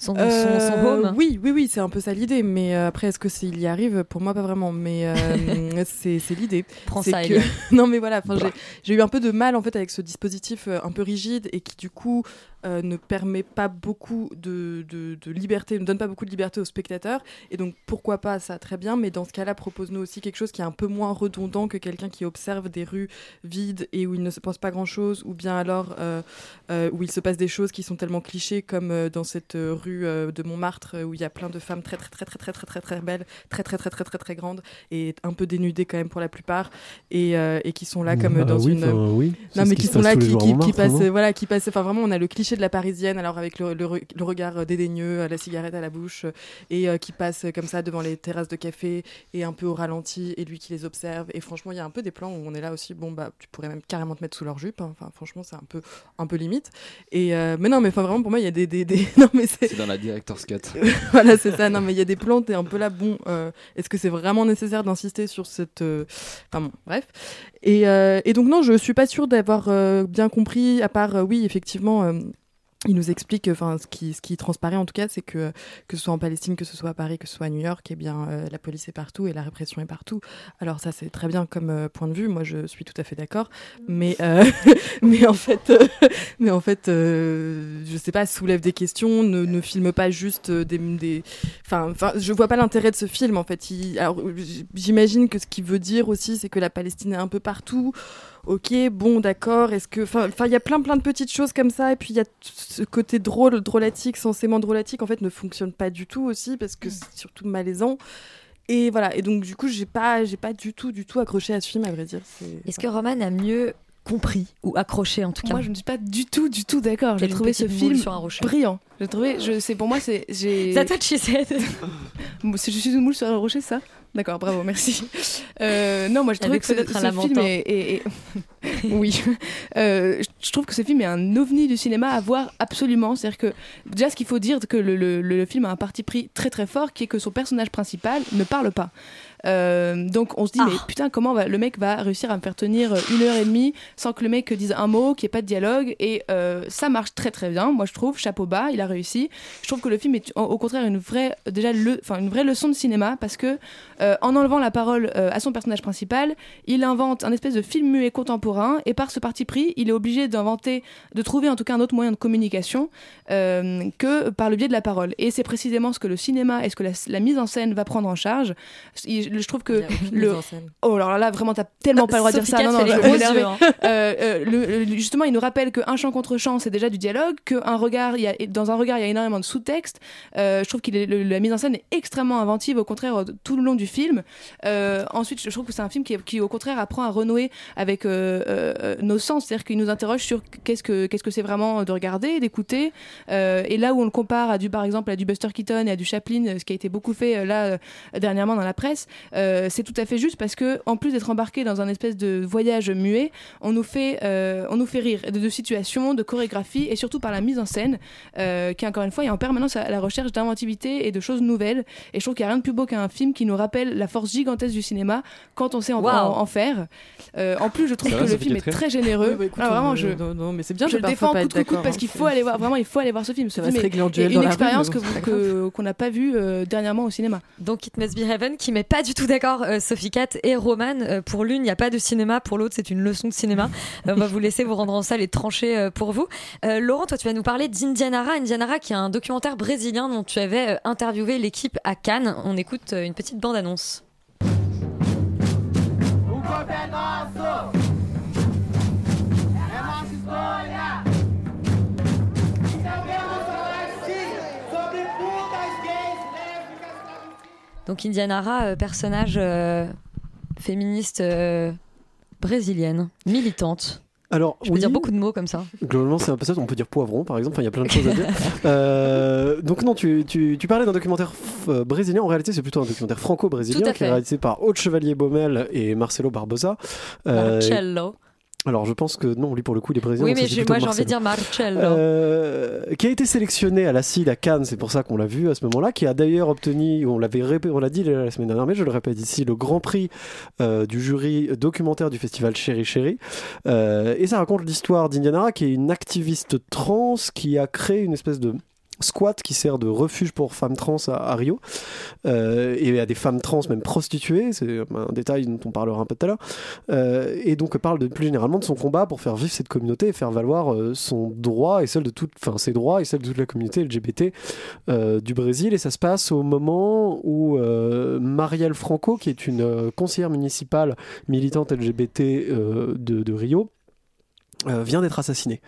Son, son- Euh, son home. Oui, oui, oui, c'est un peu ça l'idée. Mais euh, après, est-ce que c'est il y arrive Pour moi, pas vraiment. Mais euh, c'est l'idée. Prends ça, que- non, mais voilà. Bah. j'ai- eu un peu de mal en fait avec ce dispositif un peu rigide et qui du coup euh, ne permet pas beaucoup de, de, de liberté, ne donne pas beaucoup de liberté aux spectateurs. Et donc pourquoi pas ça très bien. Mais dans ce cas-là, propose-nous aussi quelque chose qui est un peu moins redondant que quelqu'un qui observe des rues vides et où il ne se pense pas grand-chose, ou bien alors euh, euh, où il se passe des choses qui sont tellement clichés comme euh, dans cette euh, rue euh, de Montmartre où il y a plein de femmes très très très très très très très très belles, très très très très très très grandes et un peu dénudées quand même pour la plupart et, qui sont là comme Bah dans une oui, non mais qui sont passe là qui, passent voilà qui passent enfin vraiment on a le cliché de la parisienne alors avec le, le re- le regard euh, dédaigneux euh, la cigarette à la bouche euh, et euh, qui passe comme ça devant les terrasses de café et un peu au ralenti et lui qui les observe et franchement il y a un peu des plans où on est là aussi bon bah tu pourrais même carrément te mettre sous leur jupe hein. enfin franchement c'est un peu un peu limite et euh, mais non mais enfin vraiment pour moi il y a des, des, des- non mais c'est C'est dans la director's cut. voilà, c'est ça. Non, mais il y a des plans, t'es un peu là, bon, euh, est-ce que c'est vraiment nécessaire d'insister sur cette. Enfin bon, bref. Et, et donc, non, je suis pas sûre d'avoir bien compris, à part, oui, effectivement. Il nous explique, enfin, ce qui, ce qui transparaît en tout cas, c'est que que ce soit en Palestine, que ce soit à Paris, que ce soit à New York, eh bien, euh, la police est partout et la répression est partout. Alors ça, c'est très bien comme euh, point de vue. Moi, je suis tout à fait d'accord. Mais euh, mais en fait, euh, mais en fait, euh, je sais pas, soulève des questions, ne, ne filme pas juste des, des, enfin, je vois pas l'intérêt de ce film. En fait, Il- alors j'imagine que ce qu'il veut dire aussi, c'est que la Palestine est un peu partout. Ok, bon, d'accord. Est-ce que, enfin, il y a plein, plein de petites choses comme ça, et puis il y a ce côté drôle, drôlatique, censément drôlatique, en fait, ne fonctionne pas du tout aussi parce que c'est surtout malaisant. Et voilà. Et donc, du coup, j'ai pas, j'ai pas du tout, du tout accroché à ce film, à vrai dire. Est-ce que Roman a mieux compris ou accroché en tout cas Moi, je ne suis pas du tout, du tout d'accord. J'ai trouvé ce film sur un rocher. brillant. J'ai trouvé, je, c'est pour moi, c'est, said. Bon, si je suis une moule sur un rocher, ça D'accord, bravo, merci. Euh, non, moi je trouve que ce, ce film est, est- est- oui, Euh, je- je trouve que ce film est un ovni du cinéma à voir absolument. C'est-à-dire que déjà, ce qu'il faut dire, que le, le- le film a un parti pris très très fort, qui est que son personnage principal ne parle pas. Euh, donc on se dit mais putain comment va, le mec va réussir à me faire tenir euh, une heure et demie sans que le mec dise un mot, qu'il n'y ait pas de dialogue et euh, ça marche très très bien. Moi je trouve chapeau bas, il a réussi. Je trouve que le film est au, contraire une vraie déjà le, une vraie leçon de cinéma parce que euh, en enlevant la parole à son personnage principal, il invente un espèce de film muet contemporain et par ce parti pris, il est obligé d'inventer, de trouver en tout cas un autre moyen de communication que par le biais de la parole. Et c'est précisément ce que le cinéma et ce que la, la mise en scène va prendre en charge. Il- je trouve que Il y a aucune le oh alors là vraiment t'as tellement pas le droit de dire ça. Non, non, je hein. Euh, euh, justement, il nous rappelle qu'un chant contre chant, c'est déjà du dialogue, qu'un regard, il y a, dans un regard, il y a énormément de sous-texte. Euh, je trouve que la mise en scène est extrêmement inventive, au contraire, tout le long du film. Euh, ensuite, je trouve que c'est un film qui, qui, au contraire, apprend à renouer avec, euh, euh, euh, nos sens, c'est-à-dire qu'il nous interroge sur qu'est-ce que qu'est-ce que c'est vraiment de regarder, d'écouter. Euh, et là où on le compare à du par exemple à du Buster Keaton et à du Chaplin, ce qui a été beaucoup fait là dernièrement dans la presse, euh, c'est tout à fait juste parce que en plus d'être embarqué dans un espèce de voyage muet, on nous fait euh, on nous fait rire de, de situations, de chorégraphie et surtout par la mise en scène euh, qui encore une fois est en permanence à la recherche d'inventivité et de choses nouvelles. Et je trouve qu'il n'y a rien de plus beau qu'un film qui nous rappelle la force gigantesque du cinéma quand on sait en, Wow. en- en faire. Euh, en plus, je trouve que le film est très généreux. Oui, bah, écoute, Ah, vraiment, je, non, non, mais c'est bien, je je le défends coûte que coûte parce hein, qu'il faut aller voir. Vraiment, il faut aller voir ce film. Ce Ça va film est- une expérience qu'on n'a pas vue dernièrement au cinéma. Donc It Must Be Heaven qui met pas du tout d'accord euh, Sophie Cat et Roman. Euh, pour l'une, il n'y a pas de cinéma, pour l'autre, c'est une leçon de cinéma. Euh, on va vous laisser vous rendre en salle et trancher euh, pour vous. Euh, Laurent, toi, tu vas nous parler d'Indianara. Indianara qui est un documentaire brésilien dont tu avais euh, interviewé l'équipe à Cannes. On écoute euh, une petite bande-annonce. História! Sabemos falar sim sobre putas gays, Donc Indianara, euh, personnage euh, féministe euh, brésilienne, militante. Alors, Je peux oui. dire beaucoup de mots comme ça. Globalement, c'est un peu ça. On peut dire poivron, par exemple. Enfin, il y a plein de choses à dire. Euh, donc, non, tu, tu, tu parlais d'un documentaire brésilien. En réalité, c'est plutôt un documentaire franco-brésilien qui est réalisé par Haute Chevalier Baumel et Marcelo Barbosa. Euh, Marcello. Alors, je pense que non, lui, pour le coup, les Brésiliens. Oui, donc ça mais moi j'ai envie de dire Marcello. Euh, qui a été sélectionné à la CID à Cannes, c'est pour ça qu'on l'a vu à ce moment-là, qui a d'ailleurs obtenu, on l'avait on l'a dit la semaine dernière, mais je le répète ici, le grand prix euh, du jury documentaire du festival Chéri Chéri. Euh, et ça raconte l'histoire d'Indianara, qui est une activiste trans qui a créé une espèce de squat qui sert de refuge pour femmes trans à, Rio euh, et à des femmes trans même prostituées c'est un détail dont on parlera un peu tout à l'heure euh, et donc parle de, plus généralement de son combat pour faire vivre cette communauté et faire valoir euh, son droit et celle de toute ses droits et celle de toute la communauté LGBT du Brésil. Et ça se passe au moment où Marielle Franco qui est une conseillère municipale militante LGBT de Rio euh, vient d'être assassiné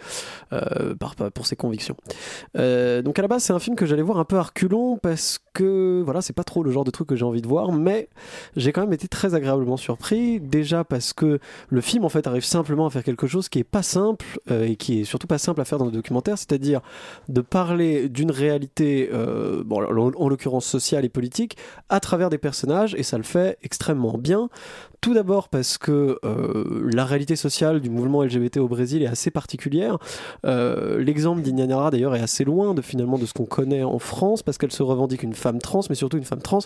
euh, pour ses convictions. Euh, donc à la base c'est un film que j'allais voir un peu à parce que voilà c'est pas trop le genre de truc que j'ai envie de voir mais j'ai quand même été très agréablement surpris déjà parce que le film en fait arrive simplement à faire quelque chose qui est pas simple et qui est surtout pas simple à faire dans le documentaire c'est-à-dire de parler d'une réalité en, en l'occurrence sociale et politique à travers des personnages et ça le fait extrêmement bien tout d'abord parce que la réalité sociale du mouvement LGBT au Brésil est assez particulière. Euh, L'exemple d'Inyanara d'ailleurs est assez loin de finalement de ce qu'on connaît en France parce qu'elle se revendique une femme trans, mais surtout une femme trans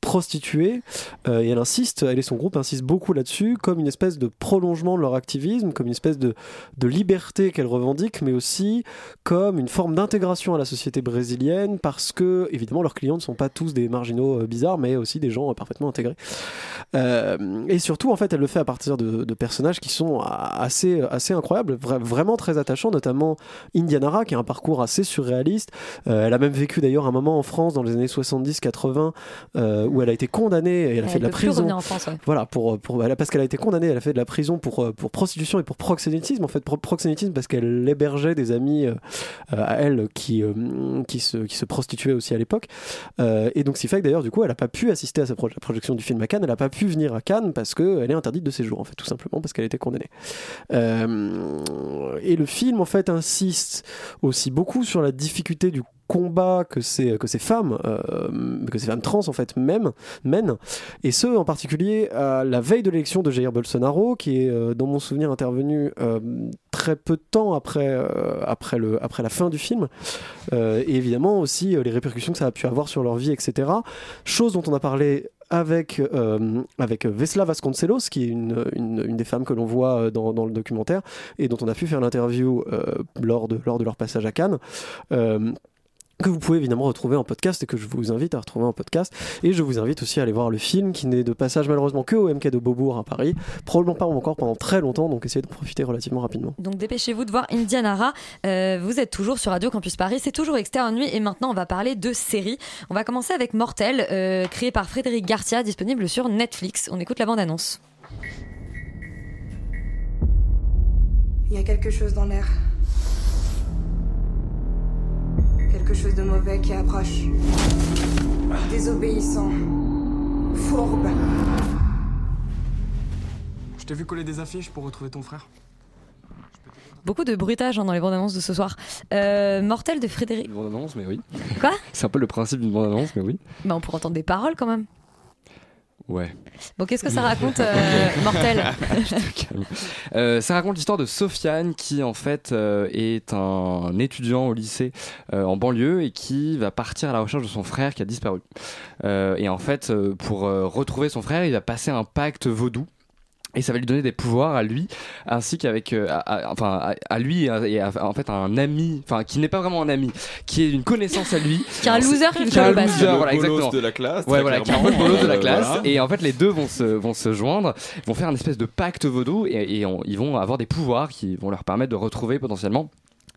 prostituée. Euh, et elle insiste, elle et son groupe insistent beaucoup là-dessus comme une espèce de prolongement de leur activisme, comme une espèce de, liberté qu'elle revendique, mais aussi comme une forme d'intégration à la société brésilienne parce que évidemment leurs clients ne sont pas tous des marginaux euh, bizarres, mais aussi des gens euh, parfaitement intégrés. Et surtout, en fait, elle le fait à partir de, de personnages qui sont assez, assez incroyables, vra- vraiment très attachants, notamment Indianara, qui a un parcours assez surréaliste. Euh, elle a même vécu d'ailleurs un moment en France dans les années 70-80 euh, où elle a été condamnée et elle a Elle fait de la prison. en France, ouais. Voilà, pour, a- parce qu'elle a été condamnée, elle a fait de la prison pour, euh, pour prostitution et pour proxénétisme. En fait, pro- proxénétisme parce qu'elle hébergeait des amis euh, euh, à elle qui, euh, qui, se, qui se prostituaient aussi à l'époque. Euh, et donc, ce qui fait que d'ailleurs, du coup, elle n'a pas pu assister à sa pro- projection du film à Cannes. Elle n'a pas pu venir à Cannes parce qu'elle est interdite de séjour, en fait, tout simplement parce qu'elle a été condamnée. Euh, et le film, en fait, insiste aussi beaucoup sur la difficulté du combat que ces, femmes, euh, que ces femmes trans en fait mènent, et ce en particulier à la veille de l'élection de Jair Bolsonaro, qui est euh, dans mon souvenir intervenu euh, très peu de temps après, après, la fin du film, et évidemment aussi les répercussions que ça a pu avoir sur leur vie, etc. Chose dont on a parlé avec, euh, avec Vesla Vasconcelos, qui est une, une, des femmes que l'on voit euh, dans, dans le documentaire, et dont on a pu faire l'interview euh, lors, de, lors de leur passage à Cannes. Que vous pouvez évidemment retrouver en podcast et que je vous invite à retrouver en podcast. Et je vous invite aussi à aller voir le film qui n'est de passage malheureusement que au MK de Beaubourg à Paris, probablement pas encore pendant très longtemps, donc essayez de profiter relativement rapidement. Donc dépêchez-vous de voir Indianara. Euh, vous êtes toujours sur Radio Campus Paris, c'est toujours Extérieur Nuit et maintenant on va parler de séries. On va commencer avec Mortel, euh, créé par Frédéric Garcia, disponible sur Netflix. On écoute la bande-annonce. Il y a quelque chose dans l'air. Quelque chose de mauvais qui approche. Désobéissant. Fourbe. Je t'ai vu coller des affiches pour retrouver ton frère. Beaucoup de bruitage hein, dans les bandes annonces de ce soir. Euh, Mortel de Frédéric. Une bande-annonce, mais oui. Quoi? C'est un peu le principe d'une bande-annonce, mais oui. Bah, on pourrait entendre des paroles quand même. Ouais. Bon, qu'est-ce que ça raconte, euh, Mortel. Euh, ça raconte l'histoire de Sofiane qui en fait euh, est un étudiant au lycée en banlieue et qui va partir à la recherche de son frère qui a disparu. Et en fait, pour retrouver son frère, il va passer un pacte vaudou. Et ça va lui donner des pouvoirs à lui, ainsi qu'avec, euh, à- à- enfin, à, à lui et en fait à un ami, enfin qui n'est pas vraiment un ami, qui est une connaissance à lui, Qui est un loser qui est un loser, voilà, Le bolos exactement. de la classe, Ouais, voilà, qui est un peu bolos de la Euh, classe. voilà. Et en fait, les deux vont se, vont se joindre, vont faire une espèce de pacte vaudou et, et on- ils vont avoir des pouvoirs qui vont leur permettre de retrouver potentiellement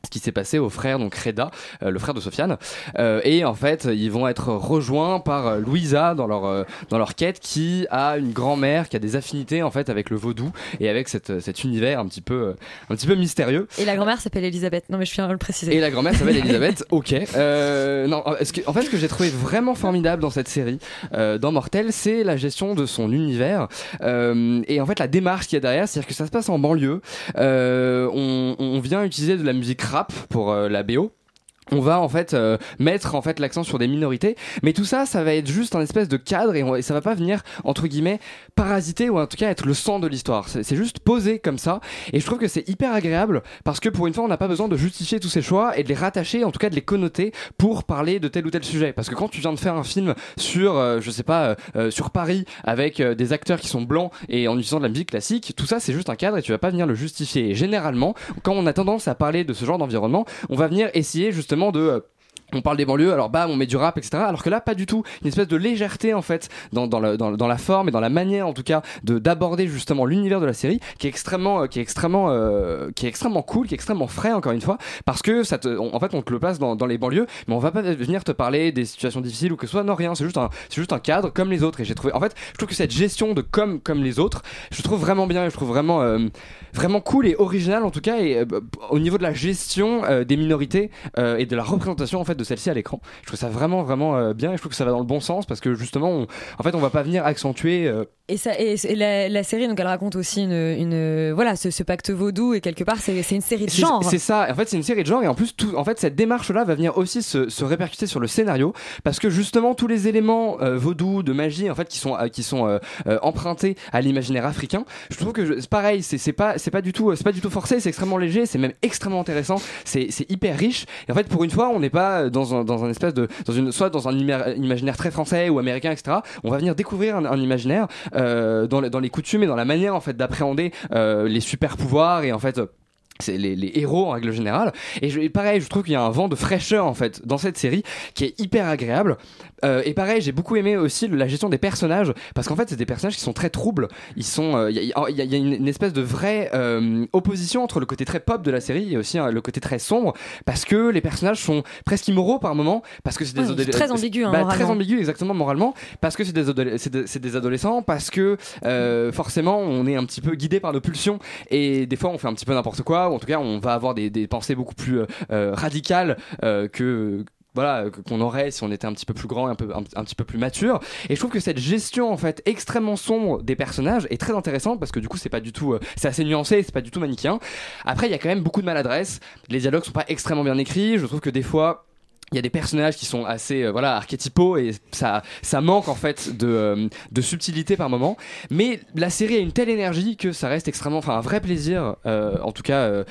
ce qui s'est passé au frère donc Reda, euh, le frère de Sofiane, Euh, et en fait ils vont être rejoints par euh, Louisa dans leur dans leur quête qui a une grand-mère qui a des affinités en fait avec le vaudou et avec cette, cet univers un petit peu un petit peu mystérieux. Et la grand-mère s'appelle Elisabeth. Non, mais je viens de le préciser. Et la grand-mère s'appelle Elisabeth. ok. Non, ce que- en fait, ce que j'ai trouvé vraiment formidable dans cette série, dans Mortel, c'est la gestion de son univers et en fait la démarche qu'il y a derrière, c'est-à-dire que ça se passe en banlieue. On, on vient utiliser de la musique pour euh, la BO. On va en fait euh, mettre en fait l'accent sur des minorités, mais tout ça, ça va être juste un espèce de cadre et, ça va pas venir entre guillemets parasiter ou en tout cas être le sang de l'histoire. C'est juste posé comme ça et je trouve que c'est hyper agréable parce que pour une fois, on n'a pas besoin de justifier tous ces choix et de les rattacher, en tout cas de les connoter pour parler de tel ou tel sujet. Parce que quand tu viens de faire un film sur, euh, je sais pas, euh, sur Paris avec des acteurs qui sont blancs et en utilisant de la musique classique, tout ça c'est juste un cadre et tu vas pas venir le justifier. Et généralement, quand on a tendance à parler de ce genre d'environnement, on va venir essayer justement de euh, on parle des banlieues, alors bam, on met du rap, etc. Alors que là, pas du tout. Une espèce de légèreté, en fait, dans, la forme et dans la manière, en tout cas, de d'aborder justement l'univers de la série, qui est extrêmement, euh, qui est extrêmement, euh, qui est extrêmement cool, qui est extrêmement frais, encore une fois, parce que ça te, en fait, on te le place dans, les banlieues, mais on va pas venir te parler des situations difficiles ou que ce soit, non, rien. C'est juste un, c'est juste un cadre comme les autres. Et j'ai trouvé, en fait, je trouve que cette gestion de comme, comme les autres, je trouve vraiment bien, je trouve vraiment, euh, vraiment cool et original, en tout cas, et au niveau de la gestion des minorités et de la représentation, en fait, de celle-ci à l'écran. Je trouve ça vraiment, vraiment euh, bien et je trouve que ça va dans le bon sens parce que justement, on- en fait, on va pas venir accentuer. euh, Et, ça, et, et la, la série, donc, elle raconte aussi une, une- voilà, ce, ce pacte vaudou et quelque part, c'est une série de genre. C'est ça. En fait, c'est une série de genre et en plus, tout, en fait, cette démarche-là va venir aussi se, se répercuter sur le scénario parce que justement, tous les éléments euh, vaudou, de magie, en fait, qui sont, euh, qui sont euh, empruntés à l'imaginaire africain, je trouve que c'est pareil. C'est pas, c'est pas du tout, c'est pas du tout forcé. C'est extrêmement léger. C'est même extrêmement intéressant. C'est hyper riche. Et en fait, pour une fois, on n'est pas dans un, dans un espèce de, dans une, soit dans un ima- imaginaire très français ou américain, etc. On va venir découvrir un, imaginaire euh, dans, dans les coutumes et dans la manière en fait d'appréhender euh, les super pouvoirs et en fait c'est les, héros en règle générale et pareil je trouve qu'il y a un vent de fraîcheur en fait dans cette série qui est hyper agréable Euh, et pareil j'ai beaucoup aimé aussi la gestion des personnages parce qu'en fait c'est des personnages qui sont très troubles. Ils sont euh, il y, a, il y a- y a une, une espèce de vraie euh, opposition entre le côté très pop de la série et aussi hein, le côté très sombre parce que les personnages sont presque immoraux par moment parce que c'est des Ouais, adole- très ambigu, hein, bah, très ambigu exactement moralement parce que c'est des, c'est des, des adolescents parce que euh, forcément on est un petit peu guidé par nos pulsions et des fois on fait un petit peu n'importe quoi ou en tout cas on va avoir des, des pensées beaucoup plus euh, euh, radicales euh, que voilà qu'on aurait si on était un petit peu plus grand un peu un, petit peu plus mature. Et je trouve que cette gestion en fait extrêmement sombre des personnages est très intéressante parce que du coup c'est pas du tout euh, c'est assez nuancé c'est pas du tout manichéen. Après il y a quand même beaucoup de maladresse les dialogues sont pas extrêmement bien écrits. Je trouve que des fois il y a des personnages qui sont assez euh, voilà archétypaux et ça ça manque en fait de, euh, de subtilité par moment. Mais la série a une telle énergie que ça reste extrêmement enfin un vrai plaisir en tout cas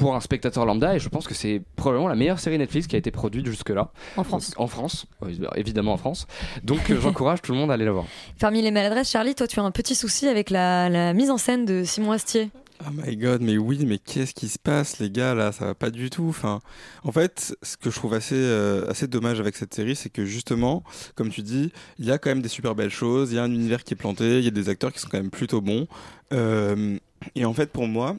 pour un spectateur lambda et je pense que c'est probablement la meilleure série Netflix qui a été produite jusque là En France. en France oui, évidemment en France donc euh, j'encourage tout le monde à aller la voir Parmi les maladresses, Charlie, toi, tu as un petit souci avec la, la mise en scène de Simon Astier. Oh my god, mais oui, mais qu'est-ce qui se passe, les gars, là? Ça va pas du tout. Enfin, en fait, ce que je trouve assez, euh, assez dommage avec cette série, c'est que justement, comme tu dis, il y a quand même des super belles choses, il y a un univers qui est planté, il y a des acteurs qui sont quand même plutôt bons. Euh, et en fait, pour moi,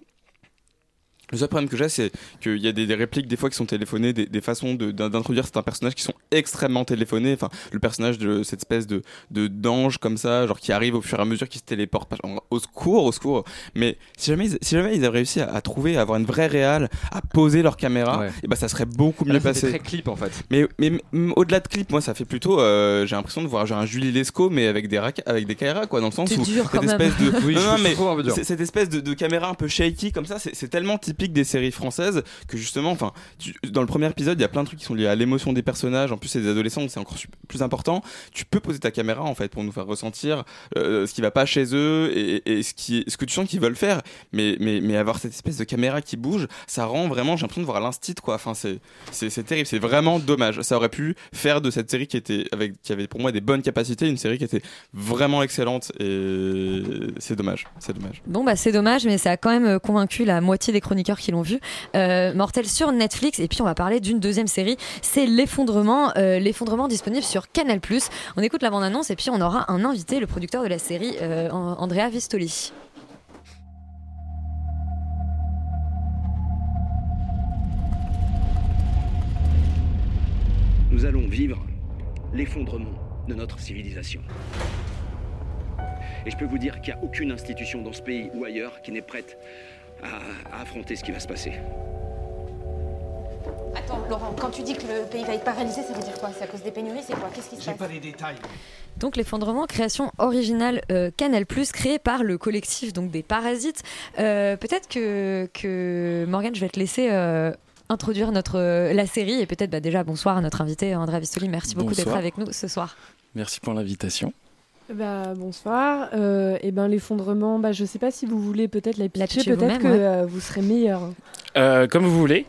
le seul problème que j'ai, c'est qu'il y a des, des répliques des fois qui sont téléphonées, des, des façons de- d'introduire certains personnages qui sont extrêmement téléphonées. Enfin, le personnage de cette espèce de de d'ange comme ça, genre qui arrive au fur et à mesure, qui se téléporte. Au secours, au secours. Mais si jamais, ils- si jamais ils avaient réussi à, à trouver, à avoir une vraie réale, à poser leur caméra, Ouais. et ben ça serait beaucoup mieux Là, c'était passé. très clip en fait Mais, mais, mais au-delà de clip, moi, ça fait plutôt. euh, j'ai l'impression de voir genre un Julie Lescaut, mais avec des avec des caméras, quoi, dans le sens où dur quand cette même. espèce de. Oui, non, non, mais c'est- cette espèce de, de caméra un peu shaky comme ça, c'est c'est tellement typique typique des séries françaises que justement, enfin, dans le premier épisode, il y a plein de trucs qui sont liés à l'émotion des personnages. En plus, c'est des adolescents, c'est encore plus important. Tu peux poser ta caméra en fait pour nous faire ressentir euh, ce qui va pas chez eux et, ce qui, ce que tu sens qu'ils veulent faire. Mais, mais, mais avoir cette espèce de caméra qui bouge, ça rend vraiment, j'ai l'impression de voir l'instit quoi. Enfin, c'est, c'est, c'est terrible, c'est vraiment dommage. Ça aurait pu faire de cette série qui était avec, qui avait pour moi des bonnes capacités, une série qui était vraiment excellente et c'est dommage, c'est dommage. Bon bah c'est dommage mais ça a quand même euh, convaincu la moitié des chroniqueurs qui l'ont vu. Euh, Mortel sur Netflix et puis on va parler d'une deuxième série, c'est l'effondrement, euh, l'effondrement disponible sur Canal+. On écoute la bande-annonce et puis on aura un invité, le producteur de la série, euh, An- Andrea Vistoli. Nous allons vivre l'effondrement de notre civilisation. Et je peux vous dire qu'il n'y a aucune institution dans ce pays ou ailleurs qui n'est prête à, à affronter ce qui va se passer. Attends, Laurent, quand tu dis que le pays va être paralysé, ça veut dire quoi? C'est à cause des pénuries C'est quoi? Qu'est-ce qui se J'ai passe? pas les détails. Donc l'effondrement, création originale euh, Canal+, créée par le collectif donc des Parasites. Euh, Peut-être que, que Morgane, je vais te laisser euh, introduire notre la série et peut-être bah, déjà bonsoir à notre invité Andrea Vistoli. Merci beaucoup d'être avec nous ce soir. Merci pour l'invitation. Bah, bonsoir. Euh, et ben l'effondrement, bah, je sais pas si vous voulez peut-être la pitcher, peut-être que ouais. euh, vous serez meilleur. Euh, comme vous voulez.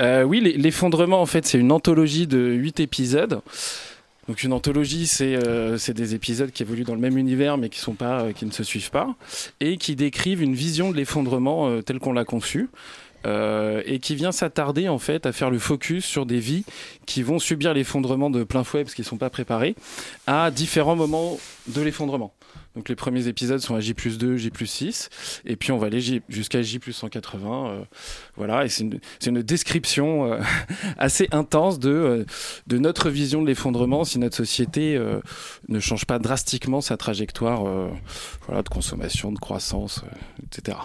Euh, oui, l'e- l'effondrement, en fait, c'est une anthologie de 8 épisodes. Donc une anthologie, c'est euh, c'est des épisodes qui évoluent dans le même univers, mais qui, sont pas, euh, qui ne se suivent pas, et qui décrivent une vision de l'effondrement euh, tel qu'on l'a conçu. Euh, et qui vient s'attarder en fait à faire le focus sur des vies qui vont subir l'effondrement de plein fouet parce qu'ils sont pas préparés à différents moments de l'effondrement. Donc les premiers épisodes sont à J plus 2, J plus 6, et puis on va aller jusqu'à J plus 180. euh, voilà, et c'est une, une description euh, assez intense de, euh, de notre vision de l'effondrement si notre société euh, ne change pas drastiquement sa trajectoire euh, voilà, de consommation, de croissance, euh, etc.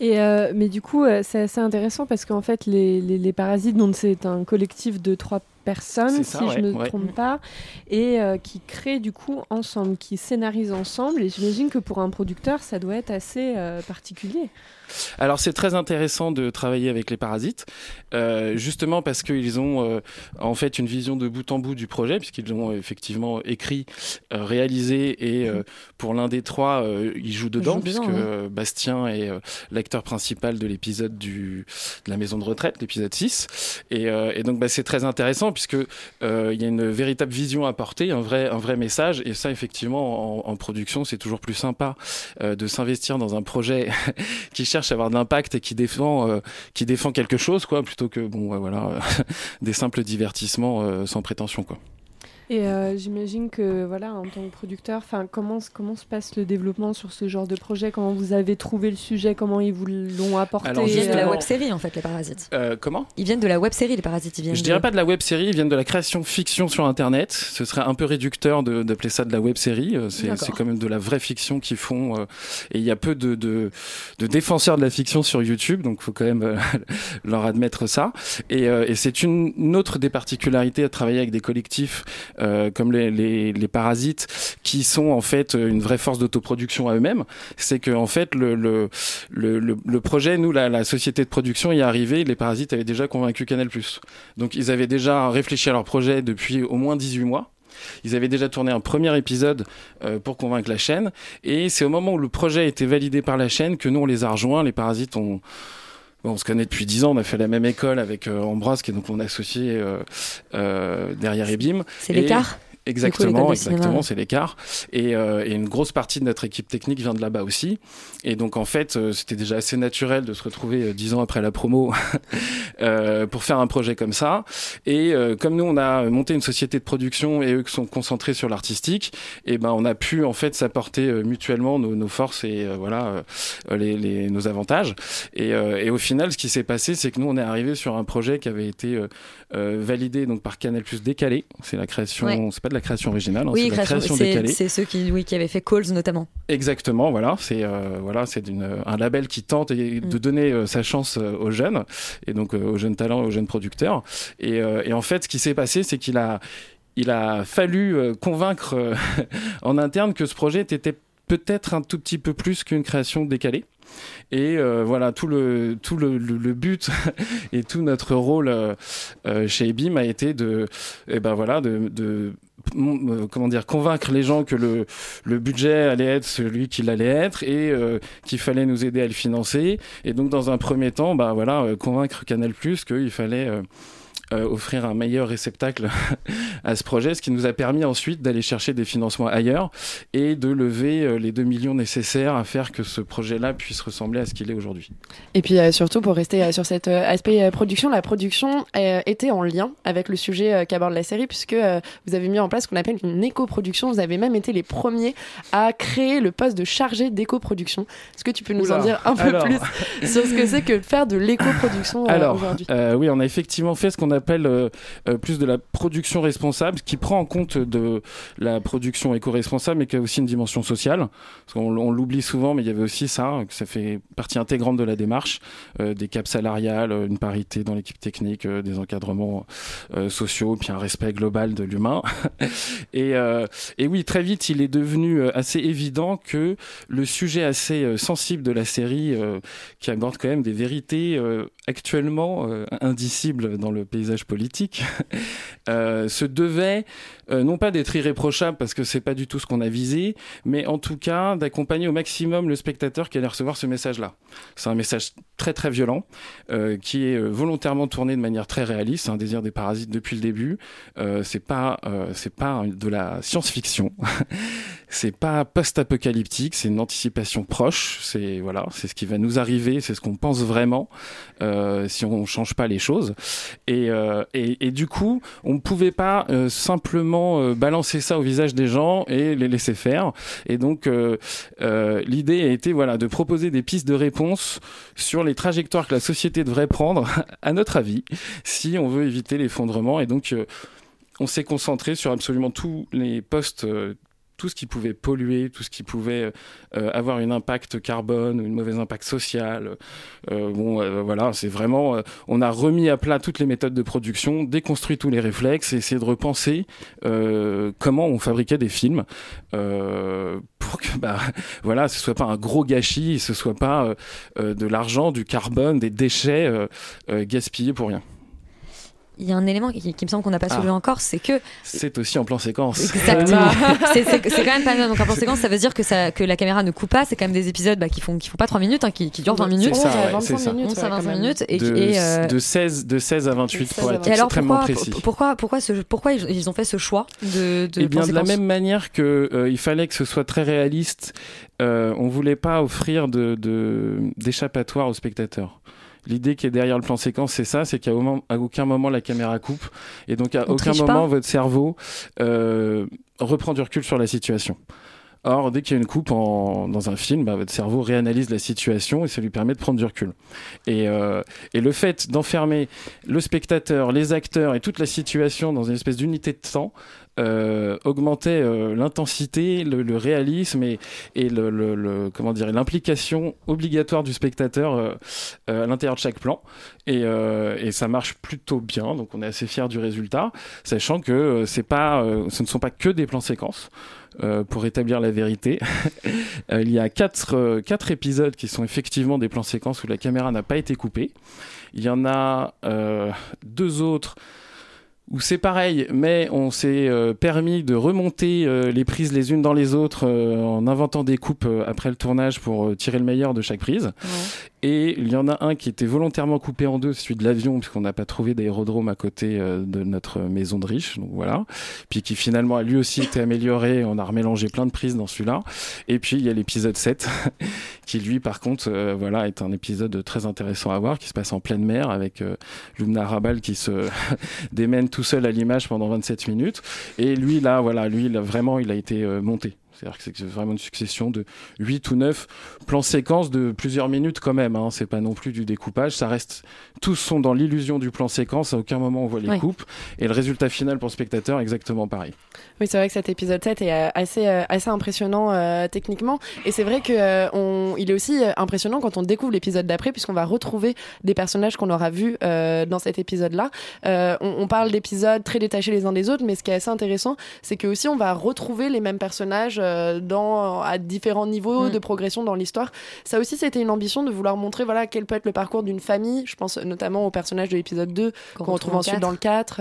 Et euh, mais du coup, euh, c'est assez intéressant parce qu'en fait, les, les, les parasites, donc c'est un collectif de trois personnes, si je ne me ouais. trompe pas, et euh, qui créent du coup ensemble, qui scénarisent ensemble. Et j'imagine que pour un producteur, ça doit être assez euh, particulier. Alors c'est très intéressant de travailler avec les parasites, euh, justement parce qu'ils ont en fait une vision de bout en bout du projet, puisqu'ils l'ont effectivement écrit, réalisé, et pour l'un des trois, ils jouent dedans, jouent puisque dedans, ouais. Bastien est l'acteur principal de l'épisode de la maison de retraite, l'épisode 6. Et, euh, et donc bah, c'est très intéressant, puisque euh, il y a une véritable vision à porter, un vrai, un vrai message, et ça effectivement en, production, c'est toujours plus sympa euh, de s'investir dans un projet qui cherche à avoir de l'impact et qui défend, euh, qui défend quelque chose, quoi, plutôt que bon, voilà, des simples divertissements sans prétention, quoi. Et euh, j'imagine que voilà, en tant que producteur, enfin comment comment se passe le développement sur ce genre de projet? Comment vous avez trouvé le sujet? Comment ils vous l'ont apporté? Alors, Ils viennent de la web série en fait, les Parasites. Euh, comment? Ils viennent de la web série, les Parasites. Ils viennent Je de- dirais pas de la web série, ils viennent de la création fiction sur internet. Ce serait un peu réducteur de- d'appeler ça de la web série. Euh, C'est quand même de la vraie fiction qu'ils font. euh, et il y a peu de, de, de défenseurs de la fiction sur YouTube, donc faut quand même euh, leur admettre ça. Et, euh, et c'est une, une autre des particularités à travailler avec des collectifs euh, comme les, les, les Parasites, qui sont en fait une vraie force d'autoproduction à eux-mêmes. C'est que en fait le, le, le, le- projet, nous, la, la société de production y est arrivée, les Parasites avaient déjà convaincu Canal+. Donc ils avaient déjà réfléchi à leur projet depuis au moins 18 mois. Ils avaient déjà tourné un premier épisode euh, pour convaincre la chaîne. Et c'est au moment où le projet a été validé par la chaîne que nous, on les a rejoints. Les Parasites ont... Bon, on se connaît depuis 10 ans, on a fait la même école avec euh, Ambroise, qui est donc mon associé euh, euh, derrière Ebim. C'est l'écart? Exactement, exactement, c'est l'écart. Et, euh, et une grosse partie de notre équipe technique vient de là-bas aussi. Et donc en fait, euh, c'était déjà assez naturel de se retrouver euh, dix ans après la promo pour faire un projet comme ça. Et comme nous, on a monté une société de production et eux qui sont concentrés sur l'artistique, et ben on a pu en fait s'apporter mutuellement nos, nos forces et voilà les, les- nos avantages. Et, et au final, ce qui s'est passé, c'est que nous, on est arrivé sur un projet qui avait été validé donc par Canal Plus décalé. C'est la création, Ouais. c'est pas de la création originale, hein, Oui, c'est la création- décalée. c'est ceux qui, oui, qui avaient fait Calls notamment. Exactement, voilà, c'est euh, voilà, c'est d'une- un label qui tente et- de donner euh, sa chance euh, aux jeunes et donc euh, aux jeunes talents, et aux jeunes producteurs. Et, euh, et en fait, ce qui s'est passé, c'est qu'il a il a fallu euh, convaincre euh, en interne que ce projet était peut-être un tout petit peu plus qu'une création décalée. Et euh, voilà, tout le tout le, le- le but et tout notre rôle euh, euh, chez Ebim a été de, eh ben voilà, de, euh, comment dire, convaincre les gens que le budget allait être celui qu'il allait être et euh, qu'il fallait nous aider à le financer. Et donc dans un premier temps, bah voilà, euh, convaincre Canal Plus qu'il fallait euh, euh, offrir un meilleur réceptacle à ce projet, ce qui nous a permis ensuite d'aller chercher des financements ailleurs et de lever euh, les 2 millions nécessaires à faire que ce projet-là puisse ressembler à ce qu'il est aujourd'hui. Et puis euh, surtout pour rester sur cet aspect production, la production était en lien avec le sujet qu'aborde la série puisque vous avez mis en place ce qu'on appelle une éco-production. Vous avez même été les premiers à créer le poste de chargé d'éco-production. Est-ce que tu peux nous en dire un peu Alors. plus sur ce que c'est que faire de l'éco-production euh, Alors, aujourd'hui? euh, oui, on a effectivement fait ce qu'on appelle euh, euh, plus de la production responsable, qui prend en compte de la production éco-responsable, mais qui a aussi une dimension sociale. Parce qu'on on l'oublie souvent, mais il y avait aussi ça, que ça fait partie intégrante de la démarche, euh, des caps salariales, une parité dans l'équipe technique, des encadrements sociaux, puis un respect global de l'humain. et, et oui, très vite, il est devenu assez évident que le sujet assez sensible de la série, qui aborde quand même des vérités actuellement indicibles dans le paysage politique, euh, se devait euh, non pas d'être irréprochable parce que c'est pas du tout ce qu'on a visé, mais en tout cas d'accompagner au maximum le spectateur qui allait recevoir ce message-là. C'est un message très très violent euh, qui est euh, volontairement tourné de manière très réaliste. C'est un désir des parasites depuis le début. Euh, c'est pas euh, c'est pas de la science-fiction. c'est pas post-apocalyptique. C'est une anticipation proche. C'est voilà, c'est ce qui va nous arriver. C'est ce qu'on pense vraiment si on change pas les choses. Et, euh, et, du coup, on ne pouvait pas euh, simplement euh, balancer ça au visage des gens et les laisser faire. Et donc, l'idée a été voilà de proposer des pistes de réponse sur les trajectoires que la société devrait prendre, à notre avis, si on veut éviter l'effondrement. Et donc, on s'est concentré sur absolument tous les postes. Euh, tout ce qui pouvait polluer, tout ce qui pouvait euh, avoir un impact carbone ou une mauvaise impact social. Euh, bon, euh, voilà, c'est vraiment. euh, on a remis à plat toutes les méthodes de production, déconstruit tous les réflexes, et essayé de repenser euh, comment on fabriquait des films euh, pour que, bah, voilà, ce soit pas un gros gâchis, ce soit pas euh, euh, de l'argent, du carbone, des déchets euh, euh, gaspillés pour rien. Il y a un élément qui, qui me semble qu'on n'a pas soulevé Ah. encore, c'est que C'est aussi en plan séquence. Exactement. c'est quand même pas mal. Donc en conséquence, ça veut dire que, ça, que la caméra ne coupe pas. C'est quand même des épisodes bah, qui font qui font pas 3 minutes, hein, qui, qui durent 20 minutes. Ça, ouais, c'est ça. 11 à 25 minutes. Et, de, et, euh, de 16, de 16 à 28 pour être et alors extrêmement pourquoi, précis. pour- pourquoi, pourquoi, ce, pourquoi ils, ont fait ce choix de, de Eh bien, plan de la séquence même manière que euh, il fallait que ce soit très réaliste, euh, on voulait pas offrir de de- d'échappatoire aux spectateurs. L'idée qui est derrière le plan séquence, c'est ça, c'est qu'à aucun moment la caméra coupe, et donc à On aucun moment pas. votre cerveau euh, reprend du recul sur la situation. Or, dès qu'il y a une coupe en- dans un film, bah, votre cerveau réanalyse la situation et ça lui permet de prendre du recul. Et, euh, et le fait d'enfermer le spectateur, les acteurs et toute la situation dans une espèce d'unité de temps euh, augmentait euh, l'intensité, le, réalisme et, le, comment dire l'implication obligatoire du spectateur euh, euh, à l'intérieur de chaque plan. Et, ça marche plutôt bien, donc on est assez fiers du résultat, sachant que c'est pas, ce ne sont pas que des plans séquences. pour établir la vérité, il y a quatre, quatre épisodes qui sont effectivement des plans séquences où la caméra n'a pas été coupée. Il y en a deux autres où c'est pareil, mais on s'est euh, permis de remonter euh, les prises les unes dans les autres euh, en inventant des coupes après le tournage pour tirer le meilleur de chaque prise. Et il y en a un qui était volontairement coupé en deux, celui de l'avion, puisqu'on n'a pas trouvé d'aérodrome à côté euh, de notre maison de riche, donc voilà. Puis qui finalement a lui aussi été amélioré, on a remélangé plein de prises dans celui-là. Et puis il y a l'épisode 7, qui lui par contre, euh, voilà, est un épisode très intéressant à voir, qui se passe en pleine mer avec euh, Lumna Rabal qui se démène tout seul à l'image pendant 27 minutes. Et lui là, voilà, lui là, vraiment, il a été monté. C'est-à-dire que c'est vraiment une succession de 8 ou 9 plans séquences de plusieurs minutes quand même. Hein. C'est pas non plus du découpage. Ça reste, tous sont dans l'illusion du plan séquence. À aucun moment on voit les coupes. Et le résultat final pour le spectateur, exactement pareil. Oui, c'est vrai que cet épisode 7 est euh, assez, euh, assez impressionnant euh, techniquement. Et c'est vrai que euh, on, il est aussi euh, impressionnant quand on découvre l'épisode d'après, puisqu'on va retrouver des personnages qu'on aura vus euh, dans cet épisode-là. Euh, on, on parle d'épisodes très détachés les uns des autres, mais ce qui est assez intéressant, c'est que aussi on va retrouver les mêmes personnages euh, dans, à différents niveaux Mm. de progression dans l'histoire. Ça aussi, c'était une ambition de vouloir montrer voilà, quel peut être le parcours d'une famille. Je pense notamment au personnage de l'épisode 2 qu'on retrouve retrouve en ensuite dans le 4.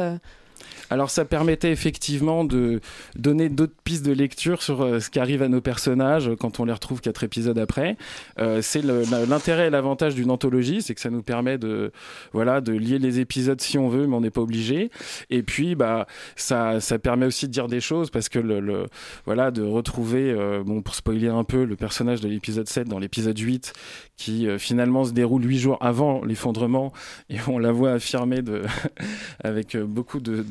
Alors ça permettait effectivement de donner d'autres pistes de lecture sur euh, ce qui arrive à nos personnages euh, quand on les retrouve quatre épisodes après. Euh, c'est l'intérêt et l'avantage d'une anthologie, c'est que ça nous permet de voilà de lier les épisodes si on veut, mais on n'est pas obligé. Et puis bah ça ça permet aussi de dire des choses parce que le, voilà de retrouver bon pour spoiler un peu le personnage de l'épisode 7 dans l'épisode 8 qui finalement se déroule huit jours avant l'effondrement et on la voit affirmer de avec beaucoup de-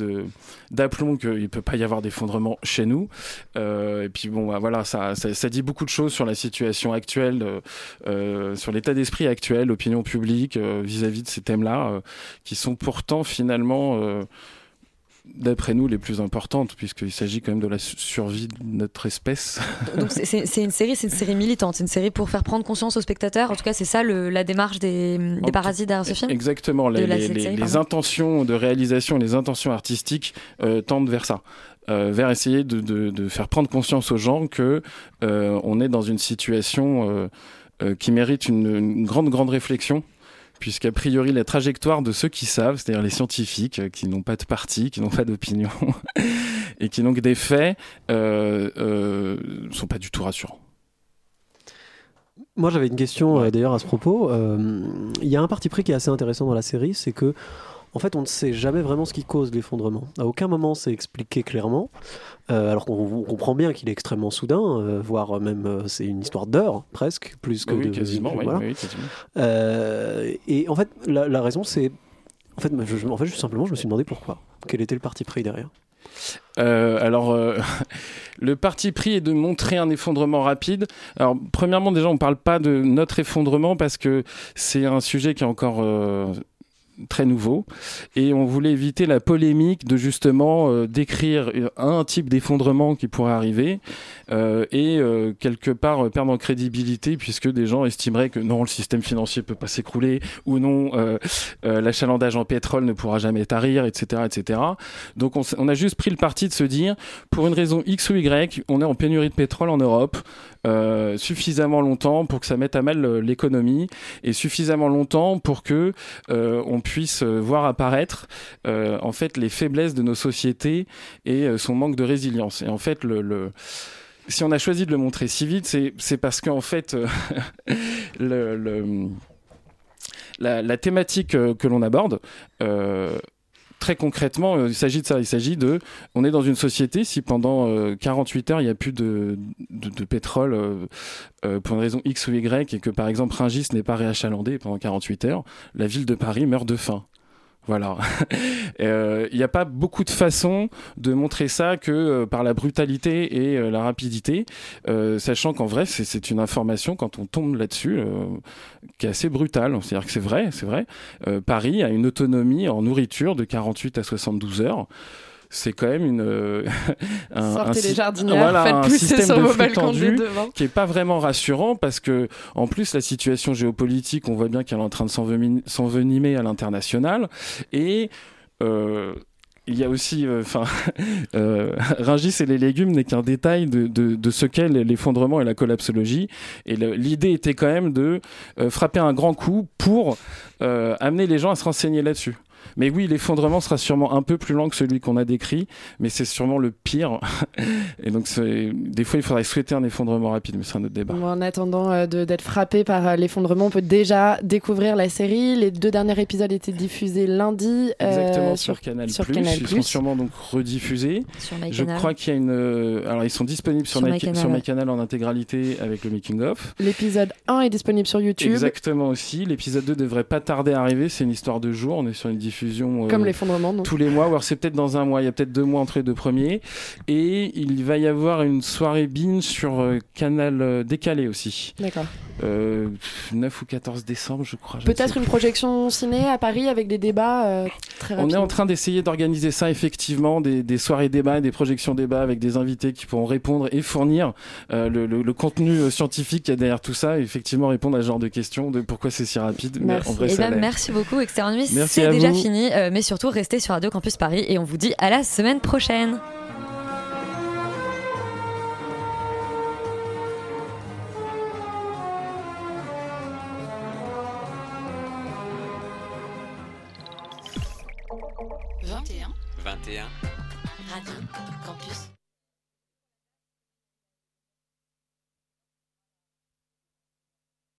d'aplomb qu'il ne peut pas y avoir d'effondrement chez nous. Euh, et puis bon, bah, voilà, ça, ça, dit beaucoup de choses sur la situation actuelle, euh, euh, sur l'état d'esprit actuel, l'opinion publique vis-à-vis de ces thèmes-là, qui sont pourtant finalement, d'après nous, les plus importantes, puisqu'il s'agit quand même de la su- survie de notre espèce. Donc c'est- une série, c'est une série militante, c'est une série pour faire prendre conscience aux spectateurs. En tout cas, c'est ça le- la démarche des, des parasites derrière ce film. Exactement, les, la- les- cette les- série, les pardon. intentions de réalisation, les intentions artistiques euh, tendent vers ça. Euh, vers essayer de, de- de faire prendre conscience aux gens que euh, on est dans une situation qui mérite une, une grande grande réflexion puisqu'a priori la trajectoire de ceux qui savent, c'est-à-dire les scientifiques euh, qui n'ont pas de parti, qui n'ont pas d'opinion et qui n'ont que des faits, euh, euh, sont pas du tout rassurants. Moi, j'avais une question euh, d'ailleurs à ce propos. Euh, Il y a un parti pris qui est assez intéressant dans la série, c'est que en fait, on ne sait jamais vraiment ce qui cause l'effondrement. À aucun moment c'est expliqué clairement, euh, alors qu'on on comprend bien qu'il est extrêmement soudain, euh, voire même euh, c'est une histoire d'heures presque, plus que oui, de quasiment, oui, voilà. oui, quasiment. Et en fait, la, la raison c'est, en fait, je, en fait, juste simplement, je me suis demandé pourquoi. Quel était le parti pris derrière? Euh, alors, euh, le parti pris est de montrer un effondrement rapide. Alors, premièrement, déjà, on parle pas de notre effondrement parce que c'est un sujet qui est encore euh, très nouveau. Et on voulait éviter la polémique de justement euh, décrire un type d'effondrement qui pourrait arriver euh, et euh, quelque part perdre en crédibilité puisque des gens estimeraient que non le système financier peut pas s'écrouler ou non l'achalandage en pétrole ne pourra jamais tarir etc etc donc on a juste pris le parti de se dire pour une raison X ou Y on est en pénurie de pétrole en Europe euh, suffisamment longtemps pour que ça mette à mal euh, l'économie et suffisamment longtemps pour que euh, on puisse euh, voir apparaître euh, en fait les faiblesses de nos sociétés et son manque de résilience. Et en fait, le, le- si on a choisi de le montrer si vite, c'est parce qu'en fait, le, le- la, la thématique que l'on aborde. euh, Très concrètement, euh, il s'agit de ça. Il s'agit de, on est dans une société. Si pendant euh, 48 heures il n'y a plus de, pétrole euh, euh, pour une raison X ou Y et que par exemple Rungis n'est pas réachalandé pendant 48 heures, la ville de Paris meurt de faim. Voilà. Euh, Il n'y a pas beaucoup de façons de montrer ça que euh, par la brutalité et euh, la rapidité, sachant qu'en vrai, c'est- une information, quand on tombe là-dessus, qui est assez brutale. C'est-à-dire que c'est vrai, c'est vrai. Paris a une autonomie en nourriture de 48 à 72 heures. C'est quand même une. euh, un- Sortez un les jardinières, faites un pousser système sur de vos flux tendu qui est pas vraiment rassurant parce que en plus la situation géopolitique on voit bien qu'elle est en train de s'enveni- s'envenimer à l'international et euh, il y a aussi, enfin, euh, Rungis et les légumes n'est qu'un détail de, de, de ce qu'est l'effondrement et la collapsologie. Et l'idée était quand même de euh, frapper un grand coup pour euh, amener les gens à se renseigner là-dessus. Mais oui, l'effondrement sera sûrement un peu plus lent que celui qu'on a décrit, mais c'est sûrement le pire. Et donc, c'est- des fois, il faudrait souhaiter un effondrement rapide, mais c'est un autre débat. Bon, en attendant euh, d'être frappé par euh, l'effondrement, on peut déjà découvrir la série. Les deux derniers épisodes étaient diffusés lundi euh, Exactement sur, Canal+. sur Plus. Canal+. Ils sont sûrement donc rediffusés. Sur Je crois qu'il y a une. euh, Alors ils sont disponibles sur, Sur My- MyCanal, sur ouais. MyCanal en intégralité avec le making of. L'épisode 1 est disponible sur YouTube. Exactement aussi. L'épisode 2 devrait pas tarder à arriver. C'est une histoire de jour. On est sur une diffusion. Euh, Comme l'effondrement. Tous les mois. Ou alors c'est peut-être dans un mois. Il y a peut-être deux mois entre les deux premiers. Et il va y avoir une soirée binge sur euh, Canal euh, décalé aussi. D'accord. Euh, 9 ou 14 décembre, je crois. Peut-être une projection ciné à Paris avec des débats euh, très On est rapides. en train d'essayer d'organiser ça effectivement, des, des soirées débats, des projections débats avec des invités qui pourront répondre et fournir euh, le, le- le contenu scientifique qu'il y a derrière tout ça, et effectivement répondre à ce genre de questions de pourquoi c'est si rapide. Mais en vrai, Eh ça ben, merci beaucoup, Nuit. Merci C'est déjà vous. fini, euh, mais surtout restez sur Radio Campus Paris et on vous dit à la semaine prochaine. Radio Campus.